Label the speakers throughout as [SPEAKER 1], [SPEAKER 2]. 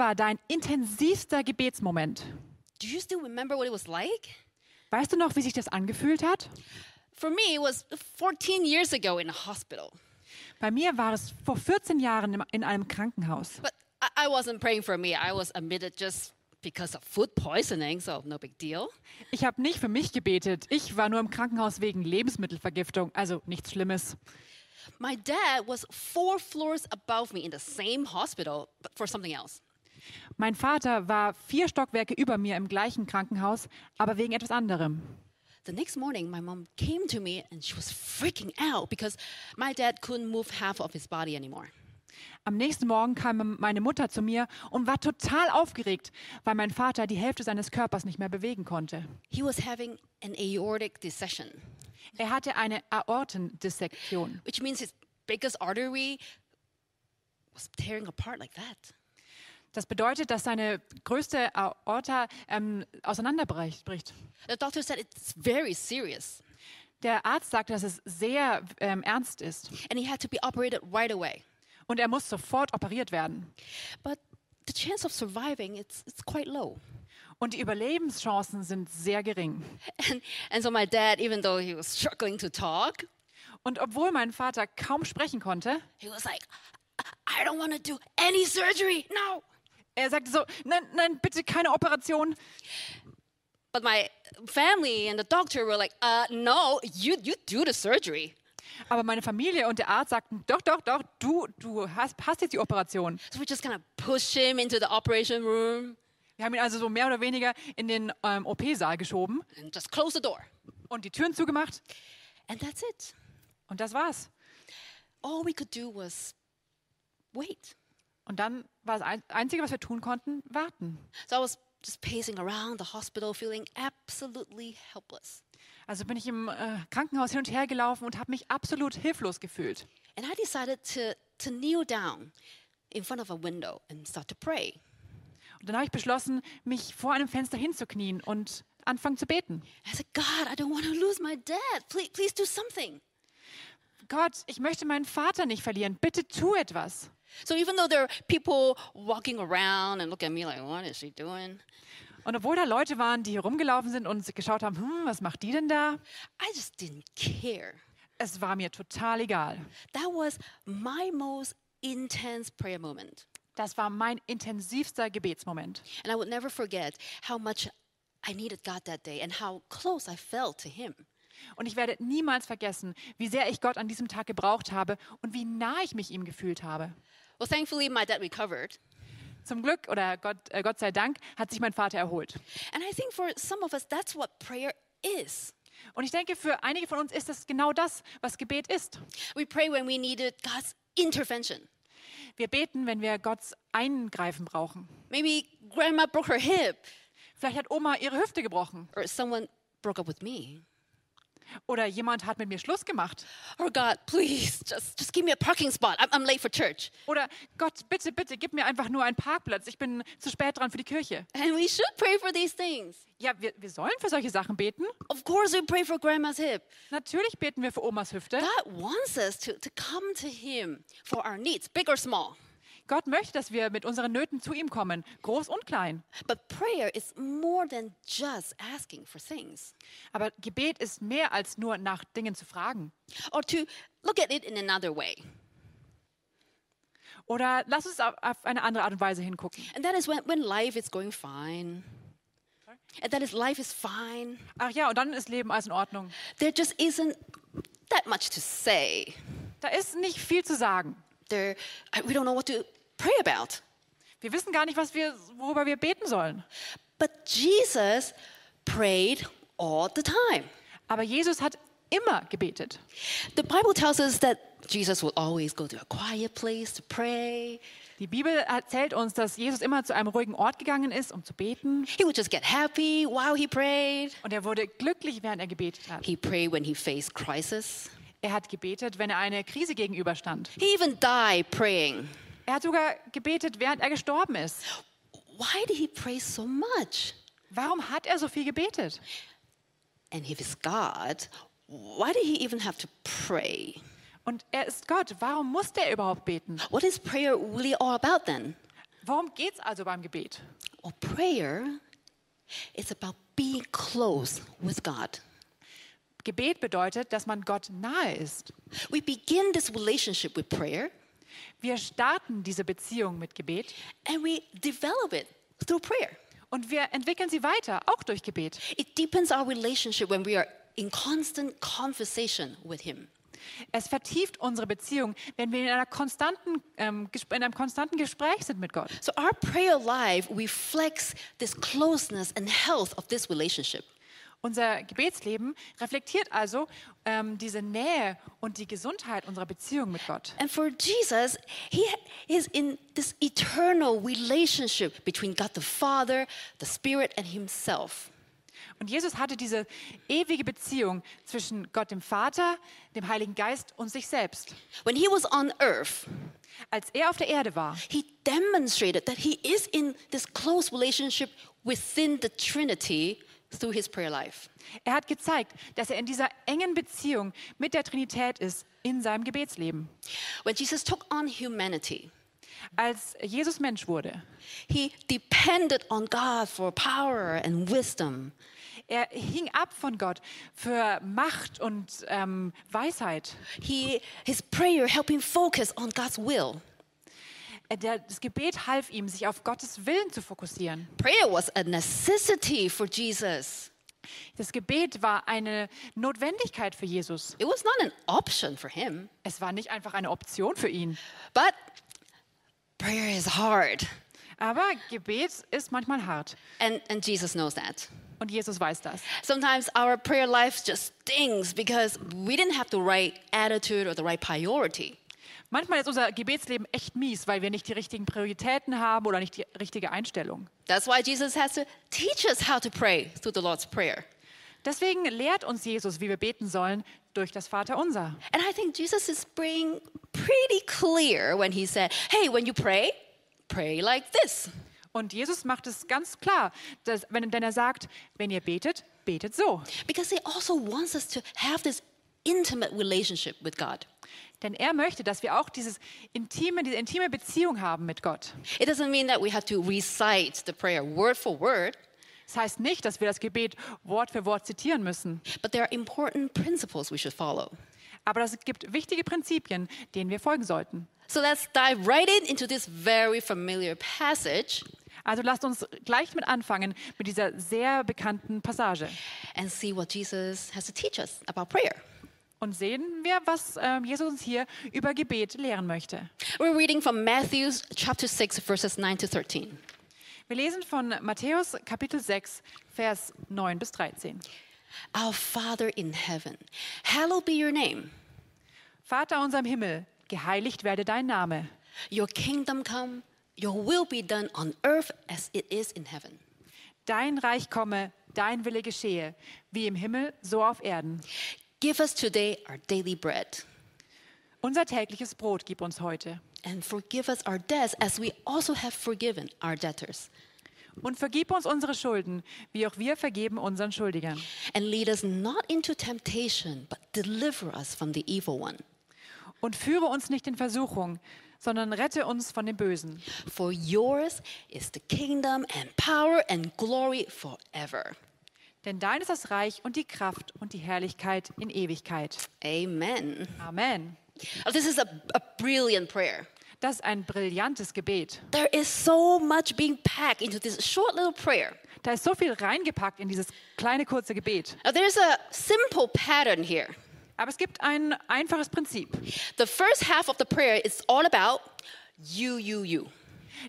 [SPEAKER 1] war dein intensivster Gebetsmoment?
[SPEAKER 2] Do you still remember what it was like?
[SPEAKER 1] Weißt du noch, wie sich das angefühlt hat?
[SPEAKER 2] For me, it was 14 years ago in a hospital.
[SPEAKER 1] Bei mir war es vor 14 Jahren in einem Krankenhaus.
[SPEAKER 2] But I, I wasn't praying for me. I was admitted just because of food poisoning, so no big deal.
[SPEAKER 1] Ich habe nicht für mich gebetet. Ich war nur im Krankenhaus wegen Lebensmittelvergiftung, also nichts Schlimmes.
[SPEAKER 2] My dad was four floors above me in the same hospital, but for something else.
[SPEAKER 1] Mein Vater war vier Stockwerke über mir im gleichen Krankenhaus, aber wegen etwas anderem.
[SPEAKER 2] The next morning, my mom came to me and she was freaking out because my dad couldn't move half of his body anymore.
[SPEAKER 1] Am nächsten Morgen kam meine Mutter zu mir und war total aufgeregt, weil mein Vater die Hälfte seines Körpers nicht mehr bewegen konnte.
[SPEAKER 2] He was having an aortic dissection,
[SPEAKER 1] Er hatte eine Aortendissektion.
[SPEAKER 2] which means his biggest artery was tearing apart like that.
[SPEAKER 1] Das bedeutet, dass seine größte Aorta ähm, auseinanderbricht. bricht.
[SPEAKER 2] The doctor said it's very serious
[SPEAKER 1] Der Arzt sagte, dass es sehr ähm, ernst ist
[SPEAKER 2] and he had to be operated right away.
[SPEAKER 1] und er muss sofort operiert werden.
[SPEAKER 2] But the chance of surviving it's, it's quite low.
[SPEAKER 1] Und die Überlebenschancen sind sehr gering.
[SPEAKER 2] And, and so my dad, even though he was struggling to talk,
[SPEAKER 1] Und obwohl mein Vater kaum sprechen konnte,
[SPEAKER 2] he was like, I don't want to do any surgery, no.
[SPEAKER 1] Er sagte so, nein, nein, bitte keine Operation.
[SPEAKER 2] But my family and the doctor were like, uh, no, you, you do the surgery.
[SPEAKER 1] Aber meine Familie und der Arzt sagten, doch, doch, doch, du, du hast, hast jetzt die Operation.
[SPEAKER 2] So we just kind of push him into the operation room
[SPEAKER 1] Wir haben ihn also so mehr oder weniger in den ähm, OP-Saal geschoben
[SPEAKER 2] and just close the door.
[SPEAKER 1] und die Türen zugemacht.
[SPEAKER 2] And that's it.
[SPEAKER 1] Und das war's.
[SPEAKER 2] All we could do was wait.
[SPEAKER 1] Und dann war das Ein- Einzige, was wir tun konnten, warten.
[SPEAKER 2] So I was just pacing around the hospital feeling absolutely helpless.
[SPEAKER 1] Also bin ich im äh, Krankenhaus hin und her gelaufen und habe mich absolut hilflos gefühlt.
[SPEAKER 2] And I decided to, to kneel down in front of a window and start to pray.
[SPEAKER 1] Und dann habe ich beschlossen, mich vor einem Fenster hinzuknien und anfangen zu beten.
[SPEAKER 2] I said, God, I don't want to lose my dad. Please, please do something.
[SPEAKER 1] Gott, ich möchte meinen Vater nicht verlieren. Bitte tu etwas.
[SPEAKER 2] So even though there are people walking around and look at me like, what is she doing?
[SPEAKER 1] Und obwohl da Leute waren, die hier rumgelaufen sind und geschaut haben, hm, was macht die denn da?
[SPEAKER 2] I just didn't care.
[SPEAKER 1] Es war mir total egal.
[SPEAKER 2] That was my most intense prayer moment.
[SPEAKER 1] Das war mein intensivster Gebetsmoment.
[SPEAKER 2] And I would never forget how much I needed God that day and how close I felt to Him.
[SPEAKER 1] Und ich werde niemals vergessen, wie sehr ich Gott an diesem Tag gebraucht habe und wie nah ich mich ihm gefühlt habe.
[SPEAKER 2] Well, thankfully, my dad recovered.
[SPEAKER 1] Zum Glück oder Gott, äh, Gott sei Dank hat sich mein Vater erholt.
[SPEAKER 2] And I think for some of us, that's what prayer is.
[SPEAKER 1] Und ich denke, für einige von uns ist das genau das, was Gebet ist.
[SPEAKER 2] We pray when we needed God's intervention.
[SPEAKER 1] Wir beten, wenn wir Gottes Eingreifen brauchen.
[SPEAKER 2] Maybe grandma broke her hip,
[SPEAKER 1] Vielleicht hat Oma ihre Hüfte gebrochen
[SPEAKER 2] or someone broke up with me.
[SPEAKER 1] Oder jemand hat mit mir Schluss gemacht.
[SPEAKER 2] Or God, please, just, just give me a parking spot. I'm, I'm late for church.
[SPEAKER 1] Oder Gott, bitte, bitte, gib mir einfach nur einen Parkplatz. Ich bin zu spät dran für die Kirche.
[SPEAKER 2] And we should pray for these things.
[SPEAKER 1] Ja, wir, wir sollen für solche Sachen beten.
[SPEAKER 2] Of course, we pray for grandma's hip.
[SPEAKER 1] Natürlich beten wir für Omas Hüfte.
[SPEAKER 2] God wants us to, to come to Him for our needs, big or small.
[SPEAKER 1] Gott möchte, dass wir mit unseren Nöten zu ihm kommen, groß und klein.
[SPEAKER 2] But prayer is more than just asking for things.
[SPEAKER 1] Aber Gebet ist mehr als nur nach Dingen zu fragen.
[SPEAKER 2] Or to look at it in another way.
[SPEAKER 1] Oder lass uns auf, eine andere Art und Weise hingucken.
[SPEAKER 2] And that is when, when life is going fine. And that is life is fine.
[SPEAKER 1] Ach ja, und dann ist Leben alles in Ordnung.
[SPEAKER 2] There just isn't that much to say.
[SPEAKER 1] Da ist nicht viel zu sagen.
[SPEAKER 2] There, we don't know what to pray about.
[SPEAKER 1] Wir wissen gar nicht, was wir, worüber wir beten sollen.
[SPEAKER 2] But Jesus prayed all the time.
[SPEAKER 1] Aber Jesus hat immer gebetet.
[SPEAKER 2] The Bible tells us that Jesus would always go to a quiet place to pray.
[SPEAKER 1] Die Bibel erzählt uns, dass Jesus immer zu einem ruhigen Ort gegangen ist, um zu beten.
[SPEAKER 2] He would just get happy while he prayed.
[SPEAKER 1] Und er wurde glücklich, während er gebetet hat.
[SPEAKER 2] He prayed when he faced crisis.
[SPEAKER 1] Er hat gebetet, wenn er eine Krise gegenüberstand.
[SPEAKER 2] He even died praying.
[SPEAKER 1] Er hat sogar gebetet, während er gestorben ist.
[SPEAKER 2] Why did he pray so much?
[SPEAKER 1] Warum hat er so viel gebetet?
[SPEAKER 2] And if it's God, why did he even have to pray?
[SPEAKER 1] Und er ist Gott. Warum muss der überhaupt beten?
[SPEAKER 2] What is prayer really all about then?
[SPEAKER 1] Worum geht es also beim Gebet?
[SPEAKER 2] Well, prayer is about being close with God.
[SPEAKER 1] Gebet bedeutet, dass man Gott nahe ist.
[SPEAKER 2] We begin this relationship with prayer
[SPEAKER 1] Wir starten diese Beziehung mit Gebet
[SPEAKER 2] and we develop it through prayer.
[SPEAKER 1] und wir entwickeln sie weiter, auch durch Gebet.
[SPEAKER 2] It deepens our relationship when we are in constant conversation with Him.
[SPEAKER 1] Es vertieft unsere Beziehung, wenn wir in, einer konstanten, ähm, in einem konstanten Gespräch sind mit Gott.
[SPEAKER 2] So our prayer life reflects this closeness and health of this relationship.
[SPEAKER 1] Unser Gebetsleben reflektiert also ähm, diese Nähe und die Gesundheit unserer Beziehung mit Gott.
[SPEAKER 2] And for Jesus, He is in this eternal relationship between God the Father, the Spirit, and Himself.
[SPEAKER 1] Und Jesus hatte diese ewige Beziehung zwischen Gott dem Vater, dem Heiligen Geist und sich selbst.
[SPEAKER 2] When He was on earth,
[SPEAKER 1] Als er auf der Erde war,
[SPEAKER 2] He demonstrated that He is in this close relationship within the Trinity through His prayer life.
[SPEAKER 1] er hat gezeigt, dass er in dieser engen Beziehung mit der Trinität ist in seinem Gebetsleben.
[SPEAKER 2] When Jesus took on humanity,
[SPEAKER 1] Als Jesus Mensch wurde,
[SPEAKER 2] He depended on God for power and wisdom.
[SPEAKER 1] er hing ab von Gott für Macht und ähm, Weisheit.
[SPEAKER 2] He, his prayer helped him focus on God's will.
[SPEAKER 1] Der- Das Gebet half ihm, sich auf Gottes Willen zu fokussieren.
[SPEAKER 2] Prayer was a necessity for Jesus.
[SPEAKER 1] Das Gebet war eine Notwendigkeit für Jesus.
[SPEAKER 2] It was not an option for him.
[SPEAKER 1] Es war nicht einfach eine Option für ihn.
[SPEAKER 2] But prayer is hard.
[SPEAKER 1] Aber Gebet ist manchmal hart.
[SPEAKER 2] And, and Jesus knows that.
[SPEAKER 1] Und Jesus weiß das.
[SPEAKER 2] Sometimes our prayer life just stings because we didn't have the right attitude or the right priority.
[SPEAKER 1] Manchmal ist unser Gebetsleben echt mies, weil wir nicht die richtigen Prioritäten haben oder nicht die richtige Einstellung.
[SPEAKER 2] That's why Jesus has to teach us how to pray through the Lord's Prayer.
[SPEAKER 1] Deswegen lehrt uns Jesus, wie wir beten sollen, durch das Vaterunser.
[SPEAKER 2] And I think Jesus is being pretty clear when he said, hey, when you pray, pray like this.
[SPEAKER 1] Und Jesus macht es ganz klar, dass, wenn, denn er sagt, wenn ihr betet, betet so.
[SPEAKER 2] Because he also wants us to have this intimate relationship with God.
[SPEAKER 1] Denn er möchte, dass wir auch dieses intime, diese intime Beziehung haben mit Gott.
[SPEAKER 2] It doesn't mean that we have to recite the prayer word for word,
[SPEAKER 1] Das heißt nicht, dass wir das Gebet Wort für Wort zitieren müssen.
[SPEAKER 2] but there are important principles we should follow.
[SPEAKER 1] Aber es gibt wichtige Prinzipien, denen wir folgen sollten.
[SPEAKER 2] So let's dive right in into this very familiar passage
[SPEAKER 1] Also lasst uns gleich mit anfangen mit dieser sehr bekannten Passage
[SPEAKER 2] and see what Jesus has to teach us about prayer.
[SPEAKER 1] Und sehen wir, was ähm, Jesus uns hier über Gebet lehren möchte.
[SPEAKER 2] We're reading from Matthew chapter 6, verses 9 to 13.
[SPEAKER 1] Wir lesen von Matthäus Kapitel 6, Vers 9 bis 13.
[SPEAKER 2] Our Father in heaven, hallowed be your name.
[SPEAKER 1] Vater unser im Himmel, geheiligt werde dein Name.
[SPEAKER 2] Your kingdom come, your will be done on earth as it is in heaven.
[SPEAKER 1] Dein Reich komme, dein Wille geschehe, wie im Himmel, so auf Erden.
[SPEAKER 2] Give us today our daily bread,
[SPEAKER 1] Unser tägliches Brot gib uns heute.
[SPEAKER 2] and forgive us our debts as we also have forgiven our debtors.
[SPEAKER 1] Und vergib uns unsere Schulden, wie auch wir vergeben unseren Schuldigern.
[SPEAKER 2] And lead us not into temptation, but deliver us from the evil one.
[SPEAKER 1] Und führe uns nicht in Versuchung, sondern rette uns von dem Bösen.
[SPEAKER 2] For yours is the kingdom and power and glory forever.
[SPEAKER 1] Denn dein ist das Reich und die Kraft und die Herrlichkeit in Ewigkeit.
[SPEAKER 2] Amen.
[SPEAKER 1] Amen.
[SPEAKER 2] Oh, This is a, a brilliant prayer.
[SPEAKER 1] Das ist ein brillantes Gebet.
[SPEAKER 2] There is so much being packed into this short little prayer.
[SPEAKER 1] Da ist so viel reingepackt in dieses kleine kurze Gebet.
[SPEAKER 2] Now, there's a simple pattern here.
[SPEAKER 1] Aber es gibt ein einfaches Prinzip.
[SPEAKER 2] The first half of the prayer is all about you, you, you.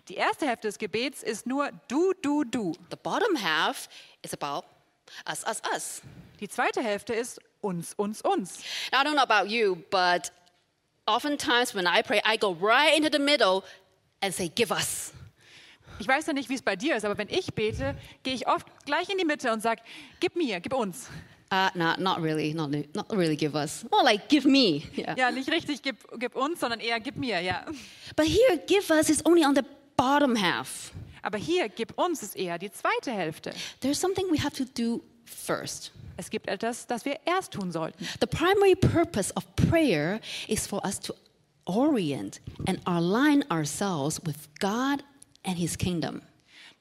[SPEAKER 1] Die erste Hälfte des Gebets ist nur du, du, du.
[SPEAKER 2] The bottom half is about us, us, us.
[SPEAKER 1] Die zweite Hälfte ist uns, uns, uns.
[SPEAKER 2] Now, I don't know about you, but oftentimes when I pray, I go right into the middle and say, Give us.
[SPEAKER 1] Ich weiß ja nicht, wie es bei dir ist, aber wenn ich bete, gehe ich oft gleich in die Mitte und sage, gib mir, gib uns.
[SPEAKER 2] Uh, not, not really, not, not really give us. More like give me. Yeah.
[SPEAKER 1] Ja, nicht richtig, gib, gib uns, sondern eher gib mir, ja.
[SPEAKER 2] But here, give us is only on the bottom half.
[SPEAKER 1] Aber hier, gib uns, ist eher die zweite Hälfte.
[SPEAKER 2] There's something we have to do first.
[SPEAKER 1] Es gibt etwas, das wir erst tun sollten.
[SPEAKER 2] The primary purpose of prayer is for us to orient and align ourselves with God and His kingdom.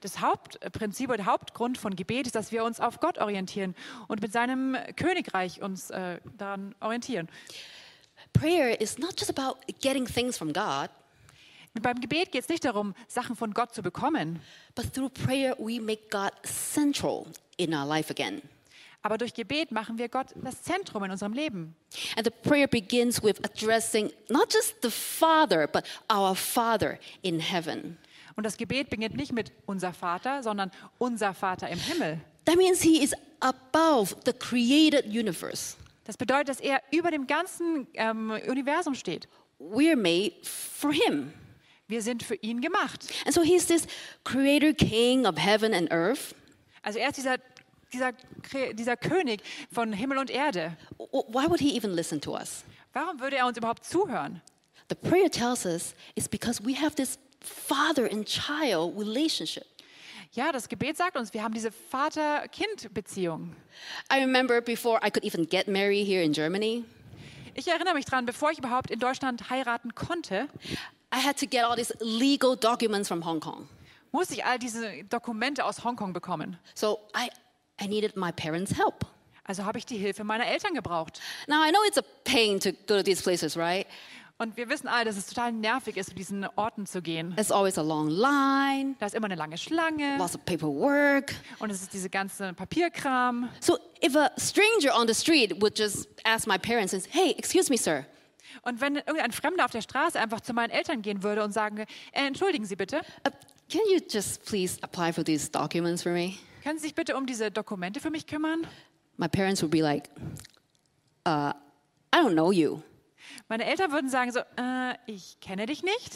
[SPEAKER 1] Das Hauptprinzip oder der Hauptgrund von Gebet ist, dass wir uns auf Gott orientieren und mit seinem Königreich uns äh, daran orientieren.
[SPEAKER 2] Prayer is not just about getting things from God,
[SPEAKER 1] Und beim Gebet geht es nicht darum, Sachen von Gott zu bekommen,
[SPEAKER 2] but through prayer we make God central in our life again.
[SPEAKER 1] aber durch Gebet machen wir Gott das Zentrum in unserem Leben.
[SPEAKER 2] And the prayer begins with addressing not just the Father, but our Father in heaven.
[SPEAKER 1] Und das Gebet beginnt nicht mit unser Vater, sondern unser Vater im Himmel.
[SPEAKER 2] That means He is above the created universe.
[SPEAKER 1] Das bedeutet, dass er über dem ganzen ähm, Universum steht.
[SPEAKER 2] We're made for Him.
[SPEAKER 1] Wir sind für ihn gemacht.
[SPEAKER 2] And so He's this creator king of heaven and earth.
[SPEAKER 1] Also er ist dieser, dieser, dieser König von Himmel und Erde.
[SPEAKER 2] Why would He even listen to us?
[SPEAKER 1] Warum würde er uns überhaupt zuhören?
[SPEAKER 2] The prayer tells us it's because we have this father and child relationship.
[SPEAKER 1] Ja, das Gebet sagt uns, wir haben diese Vater-Kind-Beziehung.
[SPEAKER 2] I remember before I could even get married here in Germany,
[SPEAKER 1] Ich erinnere mich dran, bevor ich überhaupt in Deutschland heiraten konnte,
[SPEAKER 2] I had to get all these legal documents from Hong Kong.
[SPEAKER 1] musste ich all diese Dokumente aus Hongkong bekommen.
[SPEAKER 2] So I, I needed my parents' help.
[SPEAKER 1] Also habe ich die Hilfe meiner Eltern gebraucht.
[SPEAKER 2] Now, I know it's a pain to go to these places, right?
[SPEAKER 1] Und wir wissen alle, dass es total nervig ist, zu diesen Orten zu gehen.
[SPEAKER 2] There's always a long line,
[SPEAKER 1] Da ist immer eine lange Schlange
[SPEAKER 2] lots of paperwork.
[SPEAKER 1] und es ist diese ganze Papierkram.
[SPEAKER 2] So if a stranger on the street would just ask my parents hey, excuse me, sir,
[SPEAKER 1] Und wenn irgendein Fremder auf der Straße einfach zu meinen Eltern gehen würde und sagen, äh, entschuldigen Sie bitte,
[SPEAKER 2] uh, can you just please apply for these documents for me?
[SPEAKER 1] können Sie sich bitte um diese Dokumente für mich kümmern?
[SPEAKER 2] My parents would be like, uh, I don't know you.
[SPEAKER 1] Meine Eltern würden sagen so, äh, ich kenne dich nicht.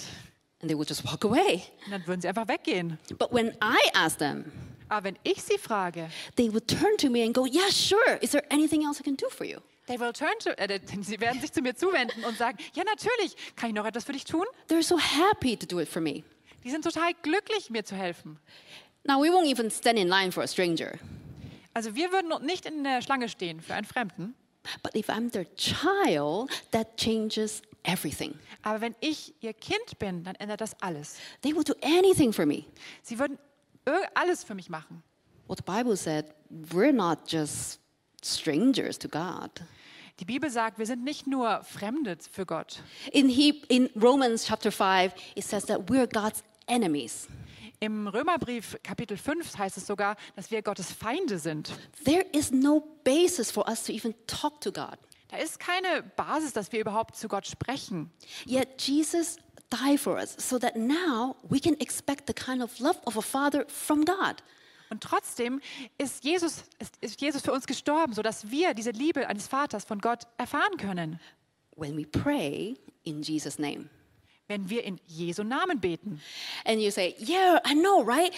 [SPEAKER 2] And they would just walk away.
[SPEAKER 1] Und dann würden sie einfach weggehen.
[SPEAKER 2] But when I asked them,
[SPEAKER 1] Aber wenn ich sie frage,
[SPEAKER 2] they would turn to me and go, yeah, sure. Is there anything else I can do for you?
[SPEAKER 1] They will turn to, äh, sie werden sich zu mir zuwenden und sagen, ja natürlich, kann ich noch etwas für dich tun?
[SPEAKER 2] They're so happy to do it for me.
[SPEAKER 1] Die sind total glücklich, mir zu helfen.
[SPEAKER 2] Now, we won't even stand in line for a stranger.
[SPEAKER 1] Also wir würden nicht in der Schlange stehen für einen Fremden.
[SPEAKER 2] But if I'm their child, that changes everything.
[SPEAKER 1] Aber wenn ich ihr Kind bin, dann ändert das alles.
[SPEAKER 2] They will do anything for me.
[SPEAKER 1] Sie würden alles für mich machen.
[SPEAKER 2] Well, the Bible said we're not just strangers to God.
[SPEAKER 1] Die Bibel sagt, wir sind nicht nur Fremde für Gott.
[SPEAKER 2] In, he, in Romans chapter 5, it says that we're God's enemies.
[SPEAKER 1] Im Römerbrief Kapitel 5 heißt es sogar, dass wir Gottes Feinde sind.
[SPEAKER 2] There is no basis for us to even talk to God.
[SPEAKER 1] Da ist keine Basis, dass wir überhaupt zu Gott sprechen.
[SPEAKER 2] Yet Jesus died for us so that now we can expect the kind of love of a father from God.
[SPEAKER 1] Und trotzdem ist Jesus, ist, ist Jesus für uns gestorben, sodass wir diese Liebe eines Vaters von Gott erfahren können,
[SPEAKER 2] When we pray in Jesus' name.
[SPEAKER 1] wenn wir in Jesu Namen beten.
[SPEAKER 2] And you say, Yeah, I know, right?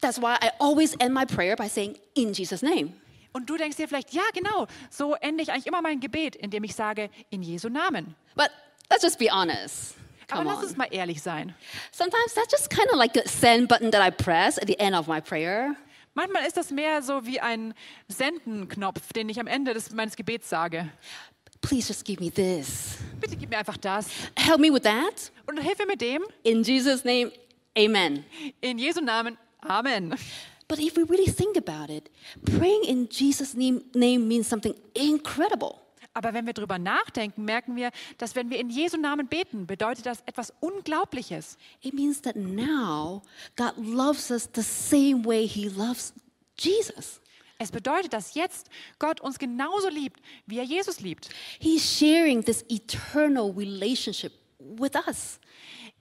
[SPEAKER 2] That's why I always end my prayer by saying, In Jesus' name.
[SPEAKER 1] Und du denkst dir vielleicht, ja genau, so ende ich eigentlich immer mein Gebet, indem ich sage, in Jesu Namen.
[SPEAKER 2] But let's just be honest.
[SPEAKER 1] Aber
[SPEAKER 2] Come
[SPEAKER 1] lass uns mal ehrlich sein.
[SPEAKER 2] Sometimes that's just kind of like a send button that I press at the end of my prayer.
[SPEAKER 1] Manchmal ist das mehr so wie ein Senden-Knopf, den ich am Ende des, meines Gebets sage.
[SPEAKER 2] Please just give me this.
[SPEAKER 1] Bitte gib mir einfach das.
[SPEAKER 2] Help me with that.
[SPEAKER 1] Und hilf mir mit dem.
[SPEAKER 2] In Jesus' name, amen.
[SPEAKER 1] In Jesu Namen. Amen.
[SPEAKER 2] But if we really think about it, praying in Jesus' name, name means something incredible.
[SPEAKER 1] Aber wenn wir drüber nachdenken, merken wir, dass wenn wir in Jesu Namen beten, bedeutet das etwas Unglaubliches.
[SPEAKER 2] It means that now God loves us the same way He loves Jesus.
[SPEAKER 1] Es bedeutet, dass jetzt Gott uns genauso liebt, wie er Jesus liebt.
[SPEAKER 2] He's sharing this eternal relationship with us.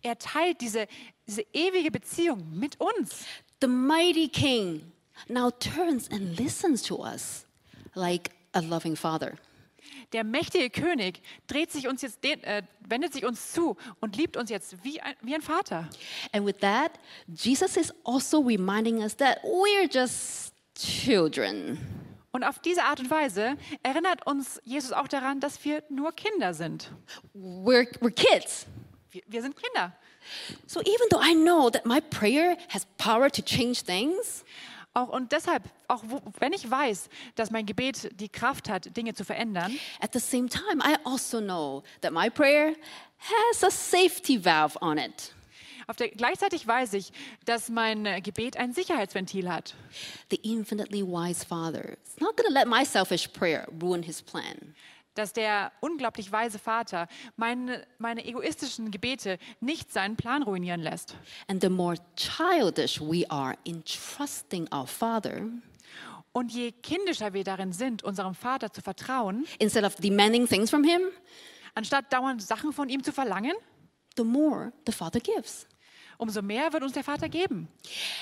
[SPEAKER 1] Er teilt diese, diese ewige Beziehung mit uns.
[SPEAKER 2] The mighty King now turns and listens to us like a loving father.
[SPEAKER 1] Der mächtige König dreht sich uns jetzt, äh, wendet sich uns zu und liebt uns jetzt wie ein, wie ein Vater.
[SPEAKER 2] And with that, Jesus is also reminding us that we're just children.
[SPEAKER 1] Und auf diese Art und Weise erinnert uns Jesus auch daran, dass wir nur Kinder sind.
[SPEAKER 2] We're, we're kids.
[SPEAKER 1] Wir, wir sind Kinder.
[SPEAKER 2] So even though I know that my prayer has power to change things,
[SPEAKER 1] Auch und deshalb, auch wo, wenn ich weiß, dass mein Gebet die Kraft hat, Dinge zu verändern,
[SPEAKER 2] At the same time, I also know that my prayer has a safety valve on it.
[SPEAKER 1] auf der, gleichzeitig weiß ich, dass mein Gebet ein Sicherheitsventil hat.
[SPEAKER 2] The infinitely wise Father is not going to let my selfish prayer ruin his plan.
[SPEAKER 1] Dass der unglaublich weise Vater meine, meine egoistischen Gebete nicht seinen Plan ruinieren lässt.
[SPEAKER 2] And the more childish we are in trusting our Father,
[SPEAKER 1] Und je kindischer wir darin sind, unserem Vater zu vertrauen,
[SPEAKER 2] instead of demanding things from him,
[SPEAKER 1] anstatt dauernd Sachen von ihm zu verlangen,
[SPEAKER 2] the more the Father gives.
[SPEAKER 1] umso mehr wird uns der Vater geben.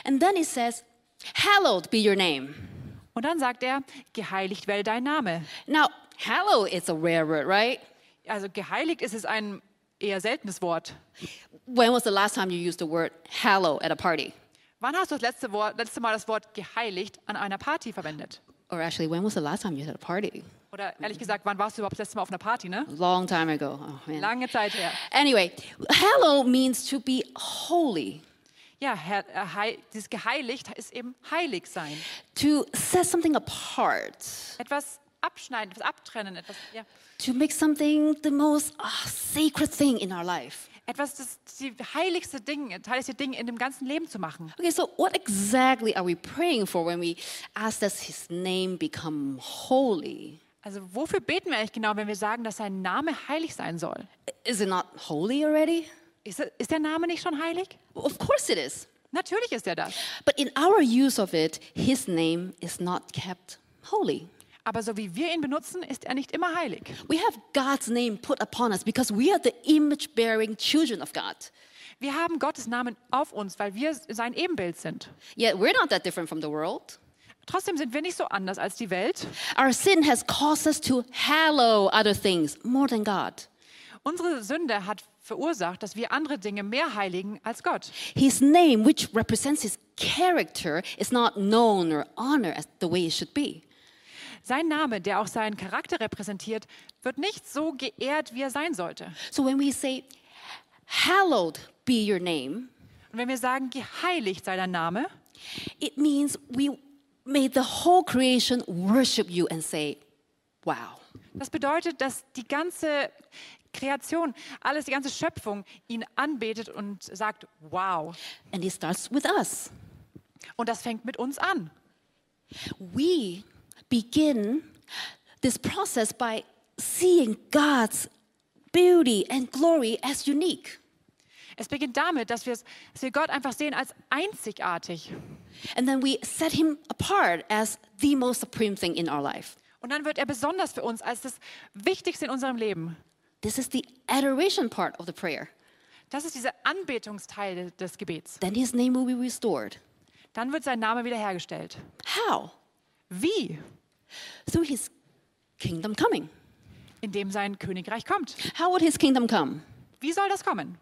[SPEAKER 2] And then he says, Hallowed be your name.
[SPEAKER 1] Und dann sagt er, geheiligt werde dein Name.
[SPEAKER 2] Now, hallow is a rare word, right?
[SPEAKER 1] Also geheiligt ist es ein eher seltenes Wort.
[SPEAKER 2] When was the last time you used the word hallow at a party?
[SPEAKER 1] Wann hast du das letzte, Wort, letzte Mal das Wort geheiligt an einer Party verwendet?
[SPEAKER 2] Or actually, when was the last time you had a party?
[SPEAKER 1] Oder ehrlich gesagt, wann warst du überhaupt das letzte Mal auf einer Party, ne?
[SPEAKER 2] Long time ago. Oh, man.
[SPEAKER 1] Lange Zeit her.
[SPEAKER 2] Anyway, hallow means to be holy,
[SPEAKER 1] Ja, Herr, äh, dieses geheiligt ist eben heilig sein.
[SPEAKER 2] to set something apart,
[SPEAKER 1] Etwas abschneiden, etwas abtrennen, etwas, ja,
[SPEAKER 2] to make something the most ah, sacred thing in our life.
[SPEAKER 1] etwas das die heiligste Ding, heiligste Ding in dem ganzen Leben zu machen.
[SPEAKER 2] Okay, so what exactly are we praying for when we ask that His name become holy?
[SPEAKER 1] Also wofür beten wir eigentlich genau, wenn wir sagen, dass sein Name heilig sein soll?
[SPEAKER 2] Is it not holy already?
[SPEAKER 1] Ist, ist der Name nicht schon heilig?
[SPEAKER 2] Of course it is.
[SPEAKER 1] Natürlich ist er das.
[SPEAKER 2] But in our use of it, His name is not kept holy.
[SPEAKER 1] Aber so wie wir ihn benutzen, ist er nicht immer heilig.
[SPEAKER 2] We have God's name put upon us because we are the image bearing children of God.
[SPEAKER 1] Wir haben Gottes Namen auf uns, weil wir sein Ebenbild sind.
[SPEAKER 2] Yet we're not that different from the world.
[SPEAKER 1] Trotzdem sind wir nicht so anders als die Welt.
[SPEAKER 2] Our sin has caused us to hallow other things more than God.
[SPEAKER 1] Unsere Sünde hat verursacht, dass wir andere Dinge mehr heiligen als Gott.
[SPEAKER 2] His name, which represents his character, is not known or honored as the way it should be.
[SPEAKER 1] Sein Name, der auch seinen Charakter repräsentiert, wird nicht so geehrt, wie er sein sollte.
[SPEAKER 2] So when we say, Hallowed be your name,
[SPEAKER 1] Und wenn wir sagen, geheiligt sei dein Name,
[SPEAKER 2] it means we made the whole creation worship you and say, Wow.
[SPEAKER 1] das bedeutet, dass die ganze Kreation, alles, die ganze Schöpfung ihn anbetet und sagt, wow.
[SPEAKER 2] And it starts with us.
[SPEAKER 1] Und das fängt mit uns an.
[SPEAKER 2] We begin this process by seeing God's beauty and glory as unique.
[SPEAKER 1] Es beginnt damit, dass, dass wir Gott einfach sehen als einzigartig.
[SPEAKER 2] And then we set him apart as the most supreme thing in our life.
[SPEAKER 1] Und dann wird er besonders für uns als das Wichtigste in unserem Leben.
[SPEAKER 2] This is the adoration part of the prayer.
[SPEAKER 1] Das ist dieser Anbetungsteil des Gebets.
[SPEAKER 2] Then his name will be restored.
[SPEAKER 1] Dann wird sein Name wiederhergestellt.
[SPEAKER 2] How?
[SPEAKER 1] Wie?
[SPEAKER 2] Through his kingdom coming.
[SPEAKER 1] Indem sein Königreich kommt.
[SPEAKER 2] How would his kingdom come?
[SPEAKER 1] Wie soll das kommen?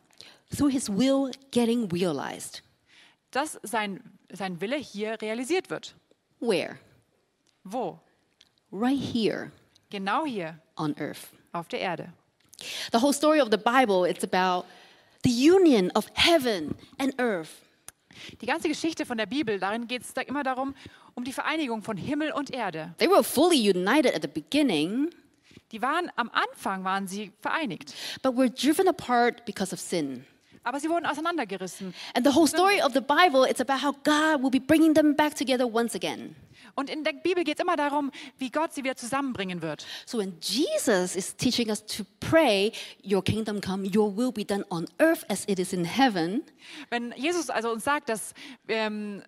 [SPEAKER 2] Through his will getting realized.
[SPEAKER 1] Dass sein, sein Wille hier realisiert wird.
[SPEAKER 2] Where?
[SPEAKER 1] Wo?
[SPEAKER 2] Right here
[SPEAKER 1] Genau hier
[SPEAKER 2] on earth.
[SPEAKER 1] auf der Erde.
[SPEAKER 2] The whole story of the Bible, it's about the union of heaven and earth.
[SPEAKER 1] Die ganze Geschichte von der Bibel, darin geht es da immer darum, um die Vereinigung von Himmel und Erde.
[SPEAKER 2] They were fully united at the beginning,
[SPEAKER 1] Die waren am Anfang waren sie vereinigt,
[SPEAKER 2] but were driven apart because of sin.
[SPEAKER 1] aber sie wurden auseinandergerissen.
[SPEAKER 2] And the whole story of the Bible, it's about how God will be bringing them back together once again.
[SPEAKER 1] Und in der Bibel geht es immer darum, wie Gott sie wieder zusammenbringen wird.
[SPEAKER 2] So when Jesus is teaching us to pray, Your kingdom come, Your will be done on earth as it is in heaven,
[SPEAKER 1] Wenn Jesus also uns sagt, dass ähm,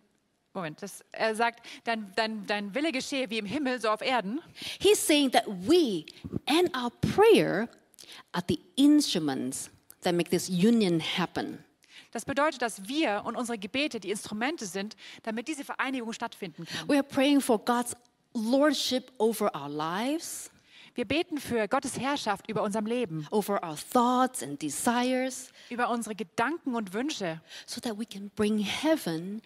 [SPEAKER 1] Moment, dass er sagt, dein, dein, dein Wille geschehe wie im Himmel, so auf Erden,
[SPEAKER 2] He's saying that we and our prayer are the instruments that make this union happen.
[SPEAKER 1] Das bedeutet, dass wir und unsere Gebete die Instrumente sind, damit diese Vereinigung stattfinden kann.
[SPEAKER 2] We are praying for God's lordship over our lives,
[SPEAKER 1] Wir beten für Gottes Herrschaft über unserem Leben,
[SPEAKER 2] over our thoughts and desires,
[SPEAKER 1] über unsere Gedanken und Wünsche,
[SPEAKER 2] so that we can bring heaven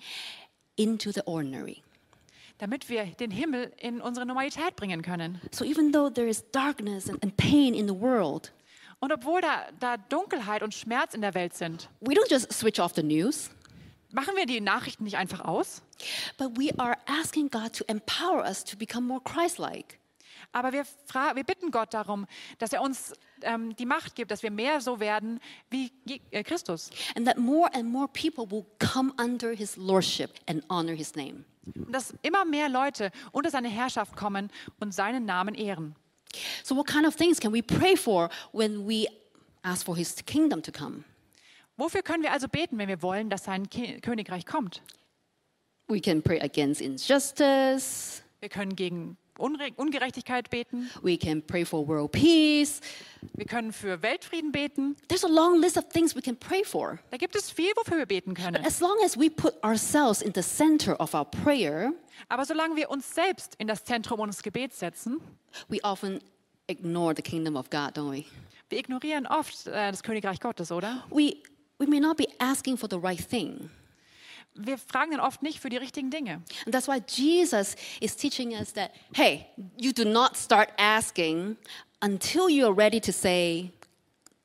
[SPEAKER 2] into the ordinary.
[SPEAKER 1] damit wir den Himmel in unsere Normalität bringen können.
[SPEAKER 2] So even though there is darkness and, and pain in the world,
[SPEAKER 1] Und obwohl da, da Dunkelheit und Schmerz in der Welt sind,
[SPEAKER 2] we don't just switch off the news.
[SPEAKER 1] machen wir die Nachrichten nicht einfach aus,
[SPEAKER 2] but we are asking God to empower us to become more Christ like.
[SPEAKER 1] aber wir, wir bitten Gott darum, dass er uns ähm, die Macht gibt, dass wir mehr so werden wie äh, Christus.
[SPEAKER 2] And that more and more people will come under his lordship and honor his name.
[SPEAKER 1] Und dass immer mehr Leute unter seine Herrschaft kommen und seinen Namen ehren.
[SPEAKER 2] So, what kind of things can we pray for when we ask for his kingdom to come?
[SPEAKER 1] Wofür können wir also beten, wenn wir wollen, dass sein Ki Königreich kommt?
[SPEAKER 2] We can pray against injustice.
[SPEAKER 1] Wir können gegen Unre Ungerechtigkeit beten.
[SPEAKER 2] We can pray for world peace.
[SPEAKER 1] Wir können für Weltfrieden beten.
[SPEAKER 2] There's a long list of things we can pray for.
[SPEAKER 1] Da gibt es viel, wofür wir beten können.
[SPEAKER 2] As long as we put ourselves in the center of our prayer,
[SPEAKER 1] Aber solange wir uns selbst in das Zentrum unseres Gebets setzen,
[SPEAKER 2] we often ignore the kingdom of God, don't we?
[SPEAKER 1] wir ignorieren oft äh, das Königreich Gottes, oder?
[SPEAKER 2] We, we may not be asking for the right thing.
[SPEAKER 1] Wir fragen dann oft nicht für die richtigen Dinge.
[SPEAKER 2] And that's why Jesus is teaching us that, hey, you do not start asking until you're ready to say,